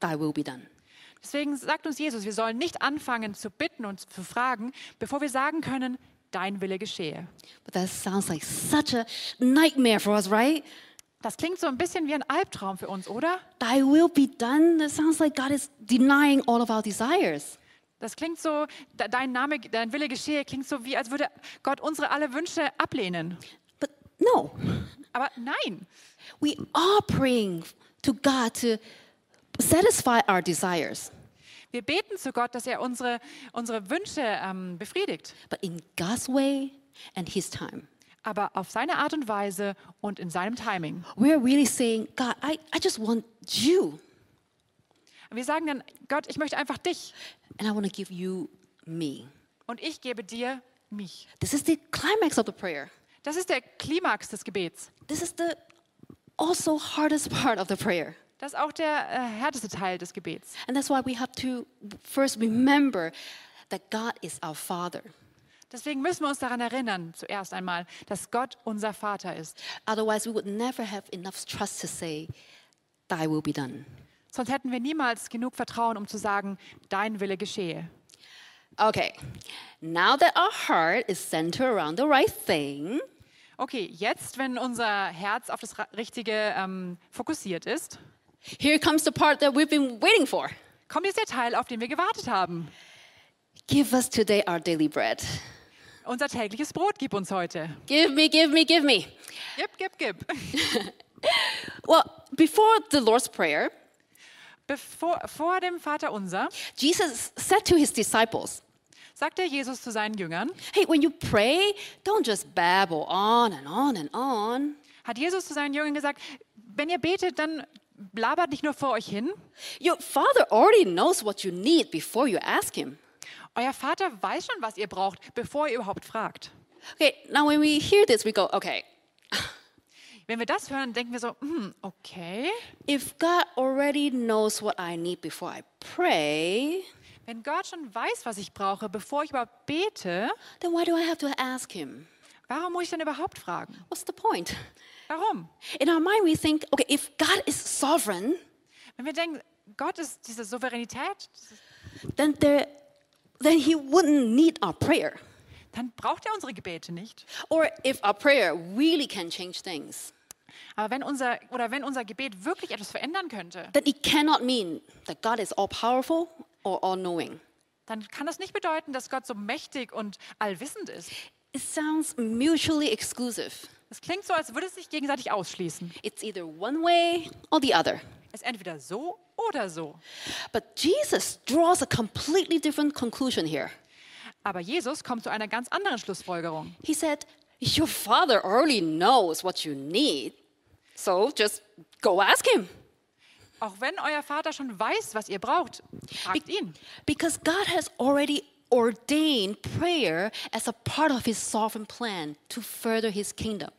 [SPEAKER 2] Thy will be done.
[SPEAKER 1] Deswegen sagt uns Jesus, wir sollen nicht anfangen zu bitten und zu fragen, bevor wir sagen können, dein Wille geschehe.
[SPEAKER 2] But that sounds like such a nightmare for us, right?
[SPEAKER 1] Das klingt so ein bisschen wie ein Albtraum für uns, oder?
[SPEAKER 2] Thy will be done. That sounds like God is denying all of our desires.
[SPEAKER 1] Das klingt so, de- dein Name, dein Wille geschehe, klingt so wie, als würde Gott unsere alle Wünsche ablehnen.
[SPEAKER 2] But no,
[SPEAKER 1] Aber nein,
[SPEAKER 2] we are praying to God to satisfy our desires,
[SPEAKER 1] wir beten zu Gott, dass er unsere, unsere Wünsche ähm, befriedigt.
[SPEAKER 2] but in God's way and His time.
[SPEAKER 1] Aber auf seine Art und Weise und in seinem Timing.
[SPEAKER 2] We're really saying, God, I, I just want you,
[SPEAKER 1] Wir sagen dann, Gott, ich möchte einfach dich
[SPEAKER 2] and I want to give you me.
[SPEAKER 1] und ich gebe dir mich.
[SPEAKER 2] This is the climax of the prayer.
[SPEAKER 1] Das ist der Klimax des Gebets.
[SPEAKER 2] This is the also hardest part of the prayer.
[SPEAKER 1] Das ist auch der äh, härteste Teil des Gebets.
[SPEAKER 2] And that's why we have to first remember that God is our Father.
[SPEAKER 1] Deswegen müssen wir uns daran erinnern, zuerst einmal, dass Gott unser Vater ist.
[SPEAKER 2] Otherwise, we would never have enough trust to say, Thy will be done.
[SPEAKER 1] Sonst hätten wir niemals genug Vertrauen, um zu sagen, dein Wille geschehe.
[SPEAKER 2] Okay, now that our heart is centered around the right thing,
[SPEAKER 1] Okay, jetzt, wenn unser Herz auf das Richtige ähm, fokussiert ist,
[SPEAKER 2] here comes the part that we've been waiting for.
[SPEAKER 1] kommt jetzt der Teil, auf den wir gewartet haben.
[SPEAKER 2] Give us today our daily bread.
[SPEAKER 1] Unser tägliches Brot gib uns heute.
[SPEAKER 2] Give me, give me, give me.
[SPEAKER 1] Gib, gib, gib.
[SPEAKER 2] Well, before the Lord's Prayer,
[SPEAKER 1] Bevor, vor dem Vater unser
[SPEAKER 2] Jesus said to his disciples,
[SPEAKER 1] sagte Jesus zu seinen Jüngern,
[SPEAKER 2] Hey, when you pray, don't just babble on and on and on.
[SPEAKER 1] hat Jesus zu seinen Jüngern gesagt, wenn ihr betet, dann blabert nicht nur vor euch hin.
[SPEAKER 2] Your Father already knows what you need before you ask Him.
[SPEAKER 1] Euer Vater weiß schon, was ihr braucht, bevor ihr überhaupt fragt.
[SPEAKER 2] Okay, now when we hear this, we go, okay,
[SPEAKER 1] Wenn wir das hören, denken wir so, hm, okay.
[SPEAKER 2] if God already knows what I need before I pray,
[SPEAKER 1] Wenn Gott schon weiß, was ich brauche, bevor ich überhaupt bete,
[SPEAKER 2] then why do I have to ask Him?
[SPEAKER 1] warum muss ich denn überhaupt fragen?
[SPEAKER 2] What's the point?
[SPEAKER 1] Warum?
[SPEAKER 2] In our mind, we think, okay, if God is sovereign,
[SPEAKER 1] Wenn wir denken, Gott ist diese Souveränität,
[SPEAKER 2] then there, then He wouldn't need our prayer.
[SPEAKER 1] dann braucht er unsere Gebete nicht.
[SPEAKER 2] Or if our prayer really can change things,
[SPEAKER 1] Aber wenn unser, oder wenn unser Gebet wirklich etwas verändern könnte,
[SPEAKER 2] then it cannot mean that God is all powerful or all knowing.
[SPEAKER 1] dann kann das nicht bedeuten, dass Gott so mächtig und allwissend ist.
[SPEAKER 2] It sounds mutually exclusive.
[SPEAKER 1] Es klingt so, als würde es sich gegenseitig ausschließen.
[SPEAKER 2] It's either one way or the other.
[SPEAKER 1] Ist entweder so oder so.
[SPEAKER 2] But Jesus draws a completely different conclusion here.
[SPEAKER 1] Aber Jesus kommt zu einer ganz anderen Schlussfolgerung.
[SPEAKER 2] He said, Your Father already knows what you need, so just go ask Him.
[SPEAKER 1] Auch wenn euer Vater schon weiß, was ihr braucht, fragt ihn.
[SPEAKER 2] Because God has already ordained prayer as a part of His sovereign plan to further His kingdom.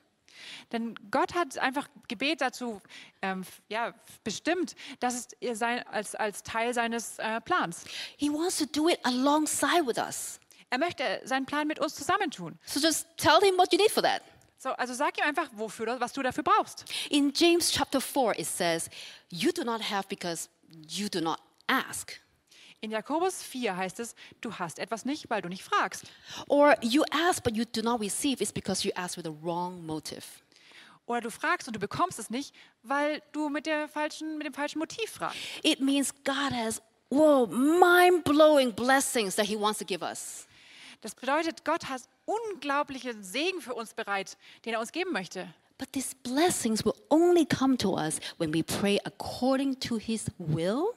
[SPEAKER 1] Denn Gott hat einfach Gebet dazu ähm, ja, bestimmt, dass es ihr sein, als, als Teil seines äh, Plans.
[SPEAKER 2] He wants to do it alongside with us.
[SPEAKER 1] Er möchte seinen Plan mit uns zusammentun.
[SPEAKER 2] So just tell Him what you need for that.
[SPEAKER 1] So, also sag ihm einfach, wofür, was du dafür brauchst.
[SPEAKER 2] In James chapter 4, it says, You do not have because you do not ask.
[SPEAKER 1] In Jakobus 4 heißt es, du hast etwas nicht, weil du nicht fragst.
[SPEAKER 2] Or you ask but you do not receive is because you ask with a wrong motive.
[SPEAKER 1] Oder du fragst und du bekommst es nicht, weil du mit, der falschen, mit dem falschen Motiv fragst.
[SPEAKER 2] It means God has, whoa, mind blowing blessings that He wants to give us.
[SPEAKER 1] Das bedeutet, Gott hat unglaubliche Segen für uns bereit, den er uns geben möchte.
[SPEAKER 2] But these blessings will only come to us when we pray according to His will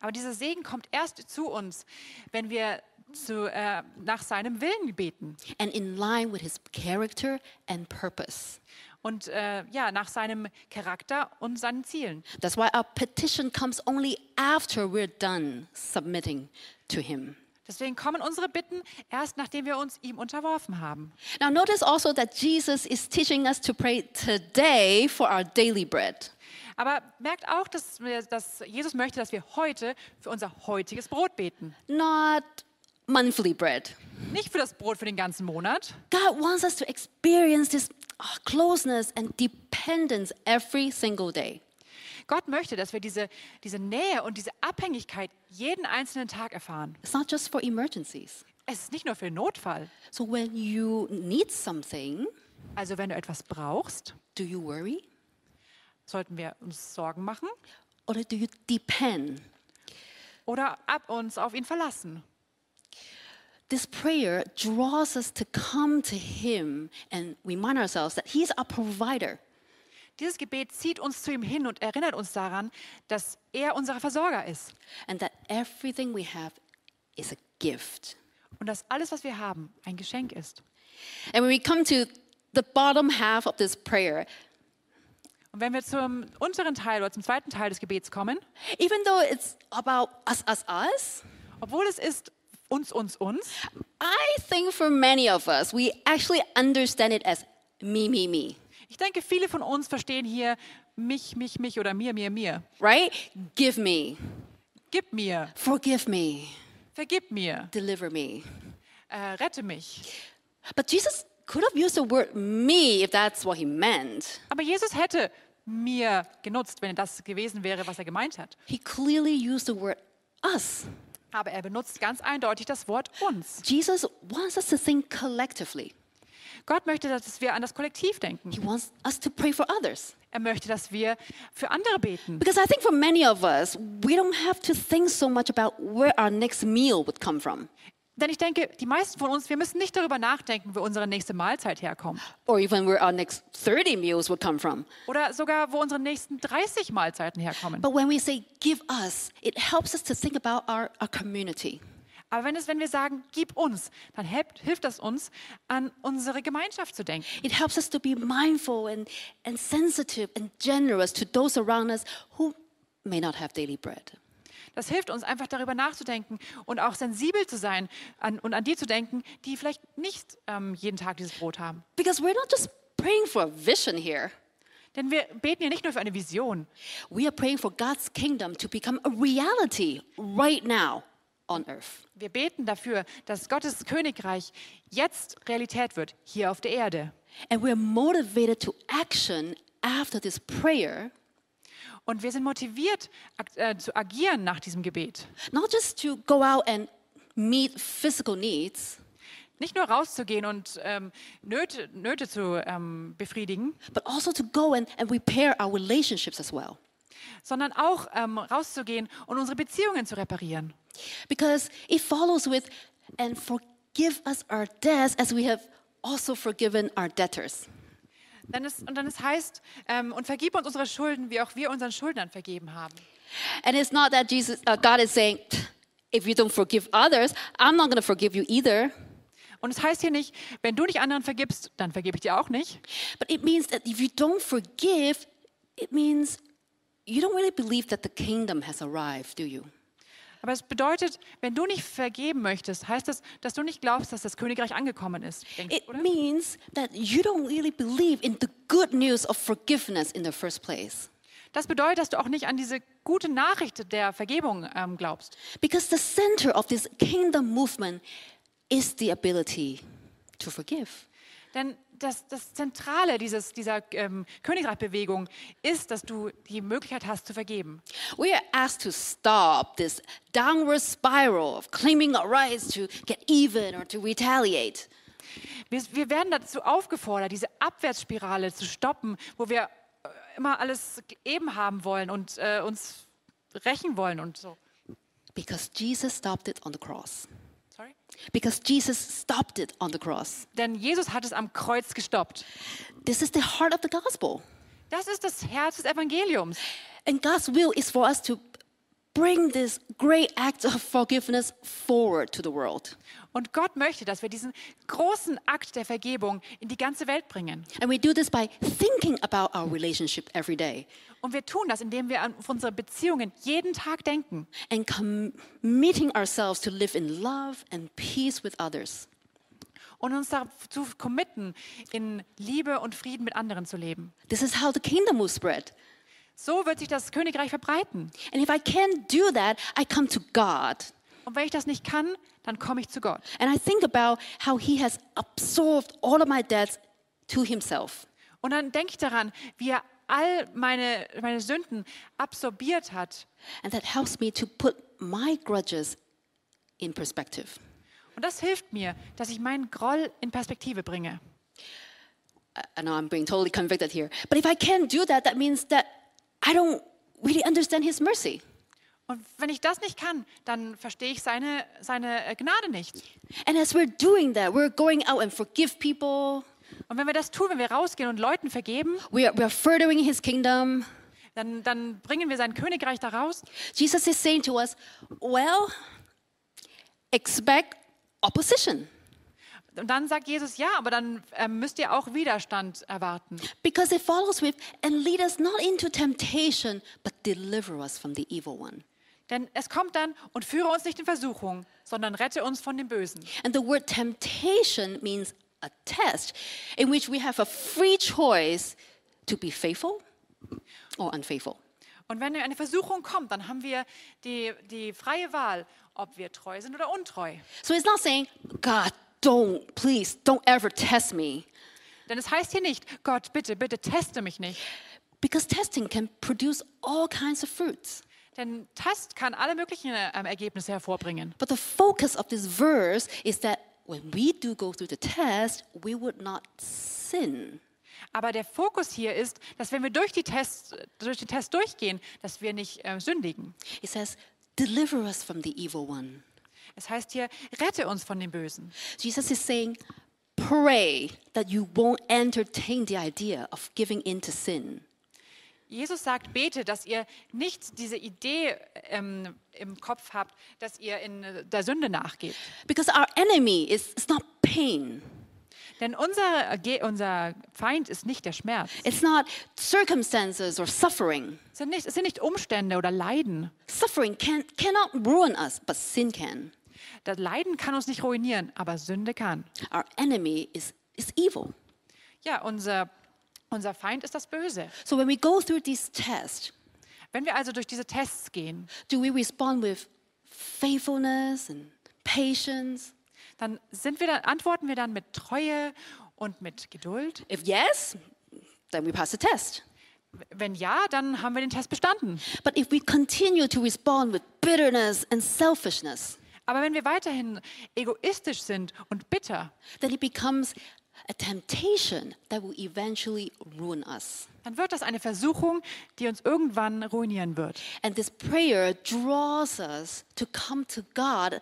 [SPEAKER 1] Aber dieser Segen kommt erst zu uns, wenn wir zu, äh, nach seinem Willen beten
[SPEAKER 2] and in line with His character and purpose.
[SPEAKER 1] Und äh, ja, nach seinem Charakter und seinen Zielen.
[SPEAKER 2] That's why our petition comes only after we're done submitting to Him.
[SPEAKER 1] Deswegen kommen unsere Bitten erst, nachdem wir uns ihm unterworfen haben.
[SPEAKER 2] Now, notice also that Jesus is teaching us to pray today for our daily bread.
[SPEAKER 1] Aber merkt auch, dass, dass Jesus möchte, dass wir heute für unser heutiges Brot beten.
[SPEAKER 2] not monthly bread.
[SPEAKER 1] Nicht für das Brot für den ganzen Monat.
[SPEAKER 2] God wants us to experience this ah, closeness and dependence every single day.
[SPEAKER 1] Gott möchte, dass wir diese, diese Nähe und diese Abhängigkeit jeden einzelnen Tag erfahren.
[SPEAKER 2] It's not just for emergencies.
[SPEAKER 1] Es ist nicht nur für den Notfall.
[SPEAKER 2] So when you need something,
[SPEAKER 1] Also wenn du etwas brauchst,
[SPEAKER 2] do you worry
[SPEAKER 1] sollten wir uns Sorgen machen
[SPEAKER 2] or do you depend?
[SPEAKER 1] oder ab uns auf ihn verlassen.
[SPEAKER 2] This prayer draws us to come to Him and remind ourselves that He's our provider.
[SPEAKER 1] Dieses Gebet zieht uns zu ihm hin und erinnert uns daran, dass er unser Versorger ist
[SPEAKER 2] and that everything we have is a gift.
[SPEAKER 1] und dass alles, was wir haben, ein Geschenk ist.
[SPEAKER 2] And when we come to the bottom half of this prayer,
[SPEAKER 1] Und wenn wir zum unteren Teil oder zum zweiten Teil des Gebets kommen,
[SPEAKER 2] even though it's about us, us, us,
[SPEAKER 1] obwohl es ist uns, uns, uns,
[SPEAKER 2] I think for many of us, we actually understand it as me, me, me,
[SPEAKER 1] ich denke, viele von uns verstehen hier mich, mich, mich oder mir, mir, mir.
[SPEAKER 2] right? Give me,
[SPEAKER 1] Gib mir,
[SPEAKER 2] forgive me,
[SPEAKER 1] vergib mir,
[SPEAKER 2] deliver me.
[SPEAKER 1] äh, rette mich.
[SPEAKER 2] But Jesus could have used the word me if that's what he meant.
[SPEAKER 1] Aber Jesus hätte mir genutzt, wenn das gewesen wäre, was er gemeint hat.
[SPEAKER 2] He clearly used the word us.
[SPEAKER 1] Aber er benutzt ganz eindeutig das Wort uns.
[SPEAKER 2] Jesus wants us to think collectively.
[SPEAKER 1] Gott möchte, dass wir an das Kollektiv denken.
[SPEAKER 2] He wants us to pray for others.
[SPEAKER 1] Er möchte, dass wir für andere beten.
[SPEAKER 2] Because I think for many of us, we don't have to think so much about where our next meal would come from,
[SPEAKER 1] Denn ich denke, die meisten von uns, wir müssen nicht darüber nachdenken, wo unsere nächste Mahlzeit herkommt.
[SPEAKER 2] or even where our next 30 meals would come from.
[SPEAKER 1] Oder sogar, wo unsere nächsten 30 Mahlzeiten herkommen.
[SPEAKER 2] But when we say give us, it helps us to think about our, our community.
[SPEAKER 1] Aber wenn, es, wenn wir sagen, gib uns, dann hilft, hilft das uns, an unsere Gemeinschaft zu denken.
[SPEAKER 2] It helps us to be mindful and, and sensitive and generous to those around us who may not have daily bread.
[SPEAKER 1] Das hilft uns einfach darüber nachzudenken und auch sensibel zu sein an, und an die zu denken, die vielleicht nicht ähm, jeden Tag dieses Brot haben.
[SPEAKER 2] Because we're not just praying for a vision here.
[SPEAKER 1] Denn wir beten ja nicht nur für eine Vision,
[SPEAKER 2] We are praying for God's kingdom to become a reality right now on earth.
[SPEAKER 1] wir beten dafür, dass Gottes Königreich jetzt Realität wird, hier auf der Erde.
[SPEAKER 2] And we're motivated to action after this prayer,
[SPEAKER 1] Und wir sind motiviert äh, zu agieren nach diesem Gebet.
[SPEAKER 2] not just to go out and meet physical needs,
[SPEAKER 1] Nicht nur rauszugehen und ähm, Nöte, Nöte zu ähm, befriedigen,
[SPEAKER 2] but also to go and, and repair our relationships as well.
[SPEAKER 1] sondern auch ähm, rauszugehen und unsere Beziehungen zu reparieren.
[SPEAKER 2] Because it follows with, and forgive us our debts as we have also forgiven our debtors.
[SPEAKER 1] Dann es, und dann es heißt, ähm, und vergib uns unsere Schulden, wie auch wir unseren Schuldnern vergeben haben.
[SPEAKER 2] And it's not that Jesus, uh, God is saying, if you don't forgive others, I'm not going to forgive you either.
[SPEAKER 1] Und es heißt hier nicht, wenn du nicht anderen vergibst, dann vergebe ich dir auch nicht.
[SPEAKER 2] But it means that if you don't forgive, it means you don't really believe that the kingdom has arrived, do you?
[SPEAKER 1] Aber es bedeutet, wenn du nicht vergeben möchtest, heißt das, dass du nicht glaubst, dass das Königreich angekommen ist. Denkst,
[SPEAKER 2] It
[SPEAKER 1] oder?
[SPEAKER 2] means that you don't really believe in the good news of forgiveness in the first place.
[SPEAKER 1] Das bedeutet, dass du auch nicht an diese gute Nachricht der Vergebung ähm, glaubst.
[SPEAKER 2] Because the center of this kingdom movement is the ability to forgive.
[SPEAKER 1] Denn das, das Zentrale dieses, dieser ähm, Königreichbewegung ist, dass du die Möglichkeit hast zu vergeben.
[SPEAKER 2] We are asked to stop this downward spiral of claiming our rights to get even or to retaliate.
[SPEAKER 1] Wir, wir werden dazu aufgefordert, diese Abwärtsspirale zu stoppen, wo wir äh, immer alles eben haben wollen und äh, uns rächen wollen und so.
[SPEAKER 2] Because Jesus stopped it on the cross. Because Jesus stopped it on the cross.
[SPEAKER 1] Denn Jesus hat es am Kreuz gestoppt.
[SPEAKER 2] This is the heart of the gospel.
[SPEAKER 1] Das ist das Herz des Evangeliums.
[SPEAKER 2] And God's will is for us to bring this great act of forgiveness forward to the world.
[SPEAKER 1] Und Gott möchte, dass wir diesen großen Akt der Vergebung in die ganze Welt bringen.
[SPEAKER 2] And we do this by thinking about our relationship every day
[SPEAKER 1] Und wir tun das, indem wir an unsere Beziehungen jeden Tag denken
[SPEAKER 2] and committing ourselves to live in love and peace with others.
[SPEAKER 1] und uns dazu committen, in Liebe und Frieden mit anderen zu leben.
[SPEAKER 2] This is how the kingdom will spread.
[SPEAKER 1] So wird sich das Königreich verbreiten.
[SPEAKER 2] And if I can't do that, I come to God.
[SPEAKER 1] Und wenn ich das nicht kann, dann komme ich zu Gott.
[SPEAKER 2] And I think about how He has absorbed all of my debts to Himself.
[SPEAKER 1] Und dann denke ich daran, wie er all meine, meine Sünden absorbiert hat.
[SPEAKER 2] And that helps me to put my grudges in perspective.
[SPEAKER 1] Und das hilft mir, dass ich meinen Groll in Perspektive bringe.
[SPEAKER 2] I- know I'm being totally convicted here. But if I can't do that, that means that I don't really understand His mercy.
[SPEAKER 1] Und wenn ich das nicht kann, dann verstehe ich seine, seine äh, Gnade nicht.
[SPEAKER 2] And as we're doing that, we're going out and forgive people.
[SPEAKER 1] Und wenn wir das tun, wenn wir rausgehen und Leuten vergeben,
[SPEAKER 2] We are, we are furthering His kingdom.
[SPEAKER 1] dann, dann bringen wir sein Königreich da raus.
[SPEAKER 2] Jesus is saying to us, well, expect opposition
[SPEAKER 1] Und dann sagt Jesus, ja, aber dann äh, müsst ihr auch Widerstand erwarten.
[SPEAKER 2] because it follows with, and lead us not into temptation, but deliver us from the evil one.
[SPEAKER 1] Denn es kommt dann und führe uns nicht in Versuchung, sondern rette uns von dem Bösen.
[SPEAKER 2] And the word temptation means a test in which we have a free choice to be faithful or unfaithful.
[SPEAKER 1] Und wenn eine Versuchung kommt, dann haben wir die, die freie Wahl, ob wir treu sind oder untreu.
[SPEAKER 2] So it's not saying, God, don't, please, don't ever test me.
[SPEAKER 1] Denn es heißt hier nicht, Gott, bitte, bitte teste mich nicht.
[SPEAKER 2] Because testing can produce all kinds of fruits.
[SPEAKER 1] Denn Test kann alle möglichen ähm, Ergebnisse hervorbringen.
[SPEAKER 2] But the focus of this verse is that when we do go through the test, we would not sin.
[SPEAKER 1] Aber der Fokus hier ist, dass wenn wir durch, die Tests, durch den Test durchgehen, dass wir nicht äh, sündigen.
[SPEAKER 2] It says, deliver us from the evil one.
[SPEAKER 1] Es heißt hier, rette uns von dem Bösen.
[SPEAKER 2] Jesus is saying, pray that you won't entertain the idea of giving in to sin.
[SPEAKER 1] Jesus sagt, bete, dass ihr nicht diese Idee ähm, im Kopf habt, dass ihr in der Sünde nachgebt.
[SPEAKER 2] Because our enemy is, is not pain,
[SPEAKER 1] Denn unser, unser Feind ist nicht der Schmerz.
[SPEAKER 2] it's not circumstances or suffering.
[SPEAKER 1] Es sind nicht, es sind nicht Umstände oder Leiden.
[SPEAKER 2] Suffering can, cannot ruin us, but sin can.
[SPEAKER 1] Das Leiden kann uns nicht ruinieren, aber Sünde kann.
[SPEAKER 2] Our enemy is, is evil.
[SPEAKER 1] Ja, unser, unser Feind ist das Böse.
[SPEAKER 2] So when we go through these tests,
[SPEAKER 1] Wenn wir also durch diese Tests gehen,
[SPEAKER 2] do we respond with faithfulness and patience?
[SPEAKER 1] Dann, sind wir dann antworten wir dann mit Treue und mit Geduld.
[SPEAKER 2] If yes, then we pass the test.
[SPEAKER 1] Wenn ja, dann haben wir den Test bestanden.
[SPEAKER 2] But if we continue to respond with bitterness and selfishness,
[SPEAKER 1] Aber wenn wir weiterhin egoistisch sind und bitter,
[SPEAKER 2] then it becomes a temptation that will eventually ruin us.
[SPEAKER 1] dann wird das eine Versuchung, die uns irgendwann ruinieren wird.
[SPEAKER 2] And this prayer draws us to come to God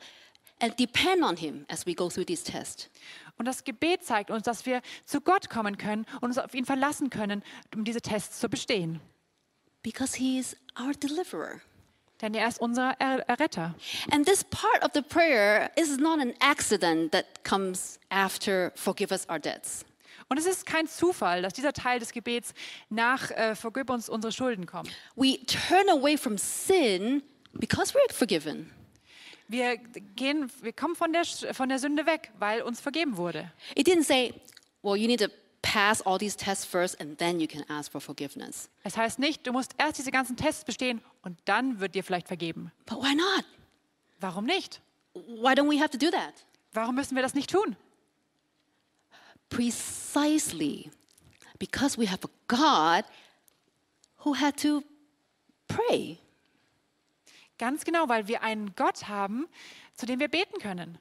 [SPEAKER 2] and depend on Him as we go through these tests.
[SPEAKER 1] Und das Gebet zeigt uns, dass wir zu Gott kommen können und uns auf ihn verlassen können, um diese Tests zu bestehen.
[SPEAKER 2] Because He is our deliverer.
[SPEAKER 1] Denn er ist unser er Erretter.
[SPEAKER 2] And this part of the prayer is not an accident that comes after forgive us our debts.
[SPEAKER 1] Und es ist kein Zufall, dass dieser Teil des Gebets nach äh, Vergib uns unsere Schulden kommt.
[SPEAKER 2] We turn away from sin because we're forgiven.
[SPEAKER 1] Wir, gehen, wir kommen von der, von der Sünde weg, weil uns vergeben wurde.
[SPEAKER 2] It didn't say, well, you need to pass all these tests first and then you can ask for forgiveness.
[SPEAKER 1] Es heißt nicht, du musst erst diese ganzen Tests bestehen und dann wird dir vielleicht vergeben.
[SPEAKER 2] But why not?
[SPEAKER 1] Warum nicht?
[SPEAKER 2] Why don't we have to do that?
[SPEAKER 1] Warum müssen wir das nicht tun?
[SPEAKER 2] precisely because we have a God who had to pray.
[SPEAKER 1] Ganz genau, weil wir einen Gott haben, zu dem wir beten können.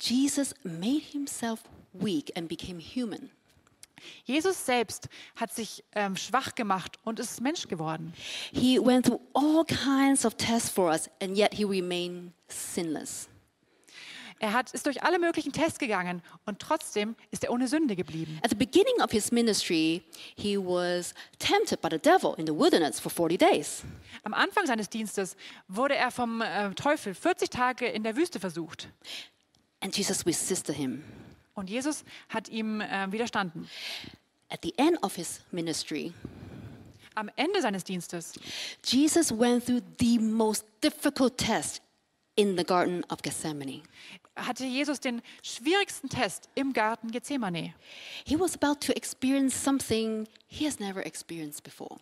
[SPEAKER 2] Jesus made himself weak and became human.
[SPEAKER 1] Jesus selbst hat sich ähm, schwach gemacht und ist Mensch geworden.
[SPEAKER 2] He went through all kinds of tests for us, and yet he remained sinless.
[SPEAKER 1] Er hat, ist durch alle möglichen Tests gegangen und trotzdem ist er ohne Sünde geblieben.
[SPEAKER 2] At the beginning of his ministry, he was tempted by the devil in the wilderness for 40 days.
[SPEAKER 1] Am Anfang seines Dienstes wurde er vom äh, Teufel 40 Tage in der Wüste versucht.
[SPEAKER 2] And Jesus resisted him.
[SPEAKER 1] Und Jesus hat ihm äh, widerstanden.
[SPEAKER 2] At the end of his ministry,
[SPEAKER 1] Am Ende seines Dienstes
[SPEAKER 2] Jesus went through the most difficult test in the Garden of Gethsemane.
[SPEAKER 1] Hatte Jesus den schwierigsten Test im Garten Gethsemane.
[SPEAKER 2] He was about to experience something he has never experienced before.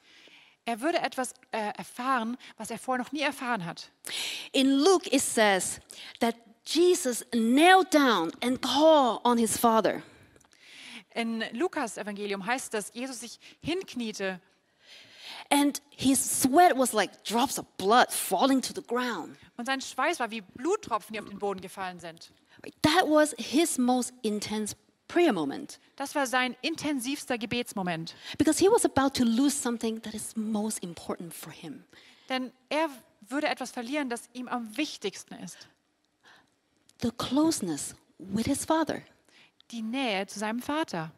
[SPEAKER 1] Er würde etwas äh, erfahren, was er vorher noch nie erfahren hat.
[SPEAKER 2] In Luke, it says that Jesus knelt down and called on his Father.
[SPEAKER 1] In Lukas Evangelium heißt es, dass Jesus sich hinkniete
[SPEAKER 2] And his sweat was like drops of blood falling to the ground.
[SPEAKER 1] und sein Schweiß war wie Bluttropfen, die auf den Boden gefallen sind.
[SPEAKER 2] That was his most intense prayer moment
[SPEAKER 1] Das war sein intensivster Gebetsmoment.
[SPEAKER 2] because he was about to lose something that is most important for him.
[SPEAKER 1] Denn er würde etwas verlieren, das ihm am wichtigsten ist.
[SPEAKER 2] The closeness with his father.
[SPEAKER 1] Die Nähe zu seinem Vater.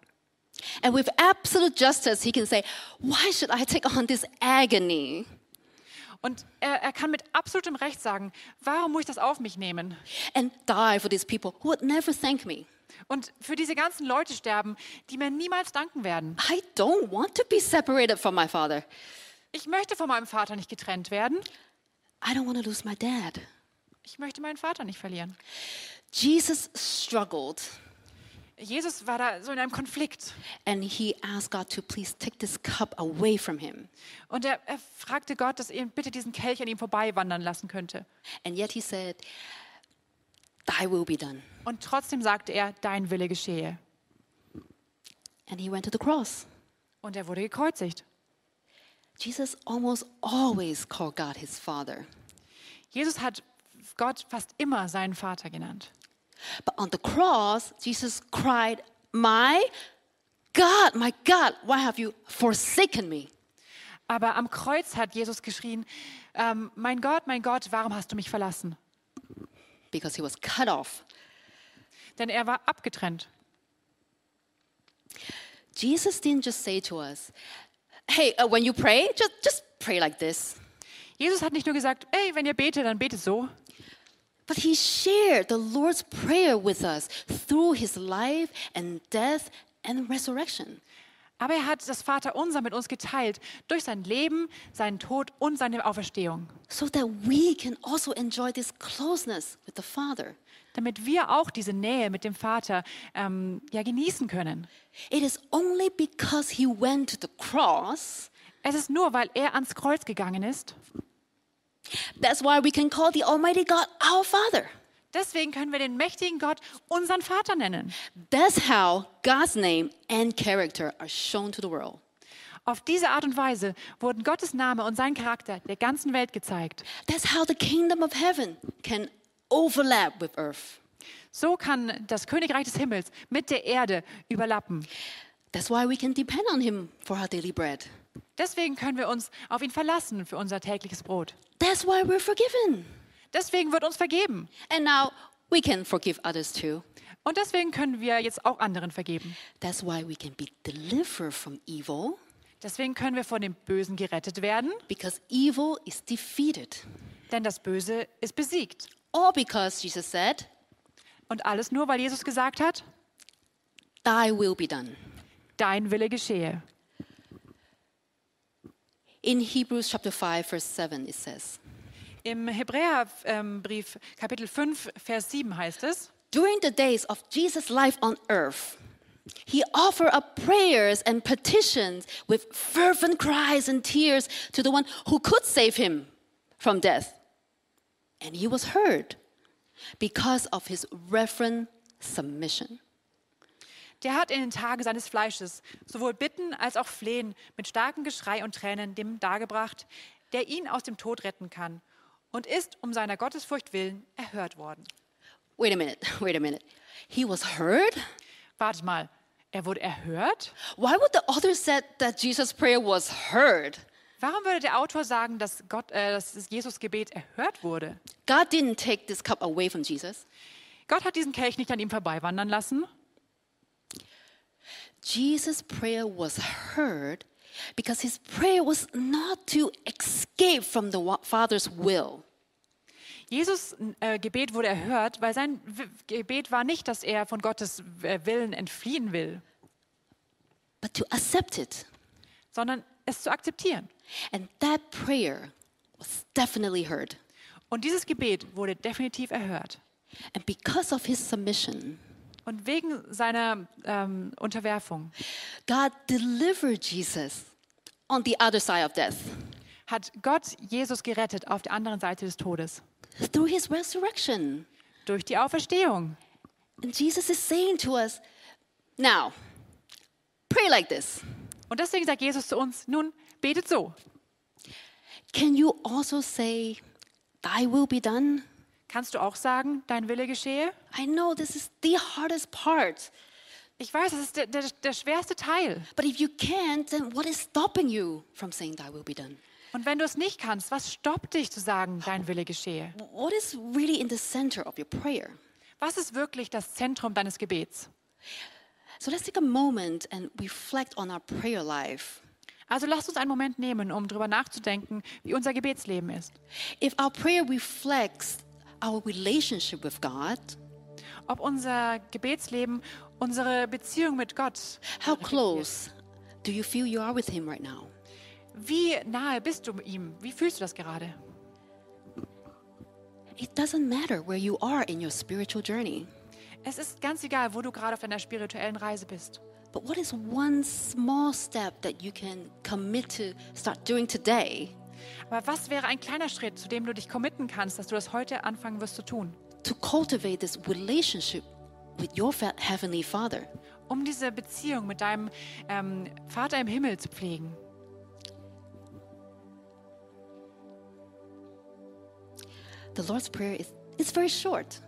[SPEAKER 2] And with absolute justice, he can say, Why should I take on this agony?
[SPEAKER 1] Und er, er kann mit absolutem Recht sagen, warum muss ich das auf mich nehmen?
[SPEAKER 2] And die for these people who would never thank me.
[SPEAKER 1] Und für diese ganzen Leute sterben, die mir niemals danken werden.
[SPEAKER 2] I don't want to be separated from my father.
[SPEAKER 1] Ich möchte von meinem Vater nicht getrennt werden.
[SPEAKER 2] I don't want to lose my dad.
[SPEAKER 1] Ich möchte meinen Vater nicht verlieren.
[SPEAKER 2] Jesus struggled
[SPEAKER 1] Jesus war da so in einem Konflikt.
[SPEAKER 2] and he asked God to please take this cup away from him.
[SPEAKER 1] Und er, er fragte Gott, dass er bitte diesen Kelch an ihm vorbeiwandern lassen könnte.
[SPEAKER 2] And yet he said, Thy will be done.
[SPEAKER 1] Und trotzdem sagte er, dein Wille geschehe.
[SPEAKER 2] And he went to the cross.
[SPEAKER 1] Und er wurde gekreuzigt.
[SPEAKER 2] Jesus almost always called God his father.
[SPEAKER 1] Jesus hat Gott fast immer seinen Vater genannt.
[SPEAKER 2] But on the cross, Jesus cried, My God, my God, why have you forsaken me?
[SPEAKER 1] Aber am Kreuz hat Jesus geschrien, ähm, mein Gott, mein Gott, warum hast du mich verlassen?
[SPEAKER 2] Because he was cut off.
[SPEAKER 1] Denn er war abgetrennt.
[SPEAKER 2] Jesus didn't just say to us, Hey, uh, when you pray, just, just pray like this.
[SPEAKER 1] Jesus hat nicht nur gesagt, ey, wenn ihr betet, dann betet so.
[SPEAKER 2] But he shared the Lord's Prayer with us through his life and death and resurrection.
[SPEAKER 1] Aber er hat das Vaterunser mit uns geteilt durch sein Leben, seinen Tod und seine Auferstehung,
[SPEAKER 2] so that we can also enjoy this closeness with the Father.
[SPEAKER 1] damit wir auch diese Nähe mit dem Vater ähm, ja genießen können.
[SPEAKER 2] It is only because he went to the cross
[SPEAKER 1] Es ist nur, weil er ans Kreuz gegangen ist.
[SPEAKER 2] That's why we can call the Almighty God our Father.
[SPEAKER 1] Deswegen können wir den mächtigen Gott unseren Vater nennen.
[SPEAKER 2] That's how God's name and character are shown to the world.
[SPEAKER 1] Auf diese Art und Weise wurden Gottes Name und sein Charakter der ganzen Welt gezeigt.
[SPEAKER 2] That's how the kingdom of heaven can overlap with earth.
[SPEAKER 1] So kann das Königreich des Himmels mit der Erde überlappen.
[SPEAKER 2] That's why we can depend on him for our daily bread.
[SPEAKER 1] Deswegen können wir uns auf ihn verlassen für unser tägliches Brot.
[SPEAKER 2] That's why we're forgiven.
[SPEAKER 1] Deswegen wird uns vergeben.
[SPEAKER 2] And now we can forgive others too.
[SPEAKER 1] Und deswegen können wir jetzt auch anderen vergeben.
[SPEAKER 2] That's why we can be delivered from evil
[SPEAKER 1] Deswegen können wir von dem Bösen gerettet werden,
[SPEAKER 2] because evil is defeated.
[SPEAKER 1] denn das Böse ist besiegt.
[SPEAKER 2] All because Jesus said,
[SPEAKER 1] Und alles nur, weil Jesus gesagt hat,
[SPEAKER 2] Thy will be done.
[SPEAKER 1] dein Wille geschehe.
[SPEAKER 2] In Hebrews chapter 5, verse 7, it says,
[SPEAKER 1] Im Hebräerbrief ähm, Kapitel 5, Vers 7 heißt es,
[SPEAKER 2] During the days of Jesus' life on earth, he offered up prayers and petitions with fervent cries and tears to the one who could save him from death. And he was heard because of his reverent submission.
[SPEAKER 1] Der hat in den Tagen seines Fleisches sowohl Bitten als auch Flehen mit starkem Geschrei und Tränen dem dargebracht, der ihn aus dem Tod retten kann und ist um seiner Gottesfurcht willen erhört worden.
[SPEAKER 2] Wait a minute, wait a minute. He was heard?
[SPEAKER 1] Wartet mal, er wurde erhört?
[SPEAKER 2] Why would the author said that Jesus' prayer was heard?
[SPEAKER 1] Warum würde der Autor sagen, dass, Gott, äh, dass das Jesus-Gebet erhört wurde?
[SPEAKER 2] God didn't take this cup away from Jesus.
[SPEAKER 1] Gott hat diesen Kelch nicht an ihm vorbeiwandern lassen.
[SPEAKER 2] Jesus' prayer was heard because his prayer was not to escape from the Father's will.
[SPEAKER 1] Jesus äh, Gebet wurde erhört, weil sein W- Gebet war nicht, dass er von Gottes äh, Willen entfliehen will,
[SPEAKER 2] but to accept it.
[SPEAKER 1] sondern es zu akzeptieren.
[SPEAKER 2] And that prayer was definitely heard.
[SPEAKER 1] Und dieses Gebet wurde definitiv erhört.
[SPEAKER 2] And because of his submission,
[SPEAKER 1] Und wegen seiner ähm, Unterwerfung
[SPEAKER 2] God delivered Jesus on the other side of death
[SPEAKER 1] hat Gott Jesus gerettet auf der anderen Seite des Todes
[SPEAKER 2] through his resurrection.
[SPEAKER 1] durch die Auferstehung.
[SPEAKER 2] And Jesus is saying to us, now, pray like this.
[SPEAKER 1] Und deswegen sagt Jesus zu uns, nun betet so.
[SPEAKER 2] Can you also say, Thy will be done?
[SPEAKER 1] Kannst du auch sagen, dein Wille geschehe?
[SPEAKER 2] I know this is the hardest part.
[SPEAKER 1] Ich weiß, das ist der, der, der schwerste Teil.
[SPEAKER 2] But if you can't, then what is stopping you from saying, Thy will be done?
[SPEAKER 1] Und wenn du es nicht kannst, was stoppt dich zu sagen, dein Wille geschehe?
[SPEAKER 2] What is really in the center of your prayer?
[SPEAKER 1] Was ist wirklich das Zentrum deines Gebets?
[SPEAKER 2] So let's take a moment and reflect on our prayer life.
[SPEAKER 1] Also lasst uns einen Moment nehmen, um darüber nachzudenken, wie unser Gebetsleben ist.
[SPEAKER 2] If our prayer reflects our relationship with God,
[SPEAKER 1] Ob unser Gebetsleben unsere Beziehung mit Gott,
[SPEAKER 2] how close do you feel you are with Him right now?
[SPEAKER 1] wie nahe bist du ihm? Wie fühlst du das gerade?
[SPEAKER 2] It doesn't matter where you are in your spiritual journey,
[SPEAKER 1] Es ist ganz egal, wo du gerade auf deiner spirituellen Reise bist.
[SPEAKER 2] but what is one small step that you can commit to start doing today
[SPEAKER 1] Aber was wäre ein kleiner Schritt, zu dem du dich committen kannst, dass du das heute anfangen wirst zu tun?
[SPEAKER 2] to cultivate this relationship with your Heavenly Father?
[SPEAKER 1] Um diese Beziehung mit deinem ähm, Vater im Himmel zu pflegen.
[SPEAKER 2] The Lord's Prayer is it's very short.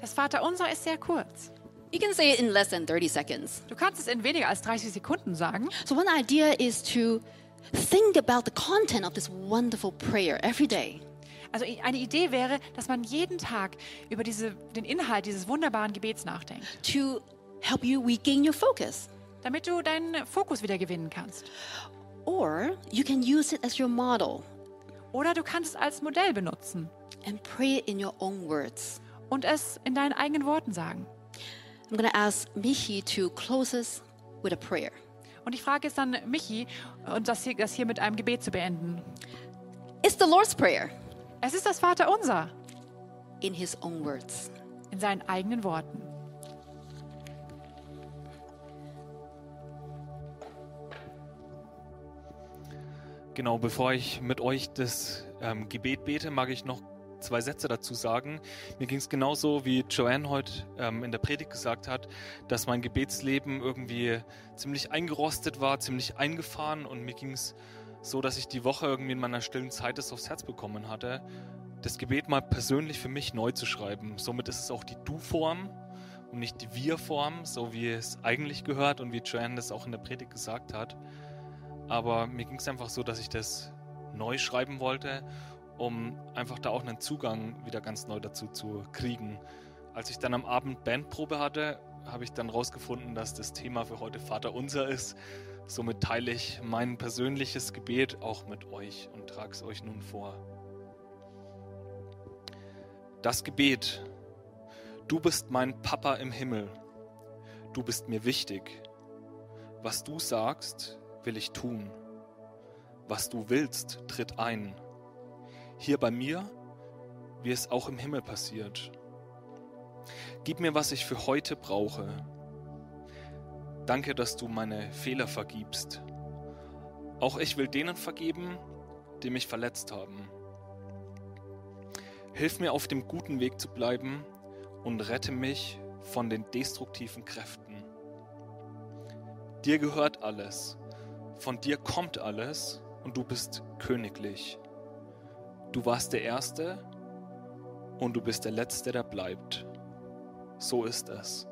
[SPEAKER 1] Das Vaterunser ist sehr kurz.
[SPEAKER 2] You can say it in less than 30 seconds.
[SPEAKER 1] Du kannst es in weniger als 30 Sekunden sagen.
[SPEAKER 2] So, one idea is to think about the content of this wonderful prayer every day.
[SPEAKER 1] Also eine Idee wäre, dass man jeden Tag über diese, den Inhalt dieses wunderbaren Gebets nachdenkt,
[SPEAKER 2] to help you regain your focus.
[SPEAKER 1] damit du deinen Fokus wieder gewinnen kannst.
[SPEAKER 2] Or you can use it as your model
[SPEAKER 1] Oder du kannst es als Modell benutzen
[SPEAKER 2] and pray in your own words.
[SPEAKER 1] und es in deinen eigenen Worten sagen.
[SPEAKER 2] I'm going to ask Michi to close us with a prayer.
[SPEAKER 1] Und ich frage jetzt dann Michi, und das hier, das hier mit einem Gebet zu beenden.
[SPEAKER 2] It's the Lord's Prayer
[SPEAKER 1] Es ist das Vaterunser
[SPEAKER 2] in his own words.
[SPEAKER 1] in seinen eigenen Worten.
[SPEAKER 3] Genau, bevor ich mit euch das ähm, Gebet bete, mag ich noch zwei Sätze dazu sagen. Mir ging es genauso, wie Joanne heute ähm, in der Predigt gesagt hat, dass mein Gebetsleben irgendwie ziemlich eingerostet war, ziemlich eingefahren und mir ging es so, dass ich die Woche irgendwie in meiner stillen Zeit das aufs Herz bekommen hatte, das Gebet mal persönlich für mich neu zu schreiben. Somit ist es auch die Du-Form und nicht die Wir-Form, so wie es eigentlich gehört und wie Joanne das auch in der Predigt gesagt hat. Aber mir ging es einfach so, dass ich das neu schreiben wollte, um einfach da auch einen Zugang wieder ganz neu dazu zu kriegen. Als ich dann am Abend Bandprobe hatte, habe ich dann rausgefunden, dass das Thema für heute Vater unser ist. Somit teile ich mein persönliches Gebet auch mit euch und trage es euch nun vor. Das Gebet. Du bist mein Papa im Himmel. Du bist mir wichtig. Was du sagst, will ich tun. Was du willst, tritt ein. Hier bei mir, wie es auch im Himmel passiert. Gib mir, was ich für heute brauche. Danke, dass du meine Fehler vergibst. Auch ich will denen vergeben, die mich verletzt haben. Hilf mir auf dem guten Weg zu bleiben und rette mich von den destruktiven Kräften. Dir gehört alles, von dir kommt alles und du bist königlich. Du warst der Erste und du bist der Letzte, der bleibt. So ist es.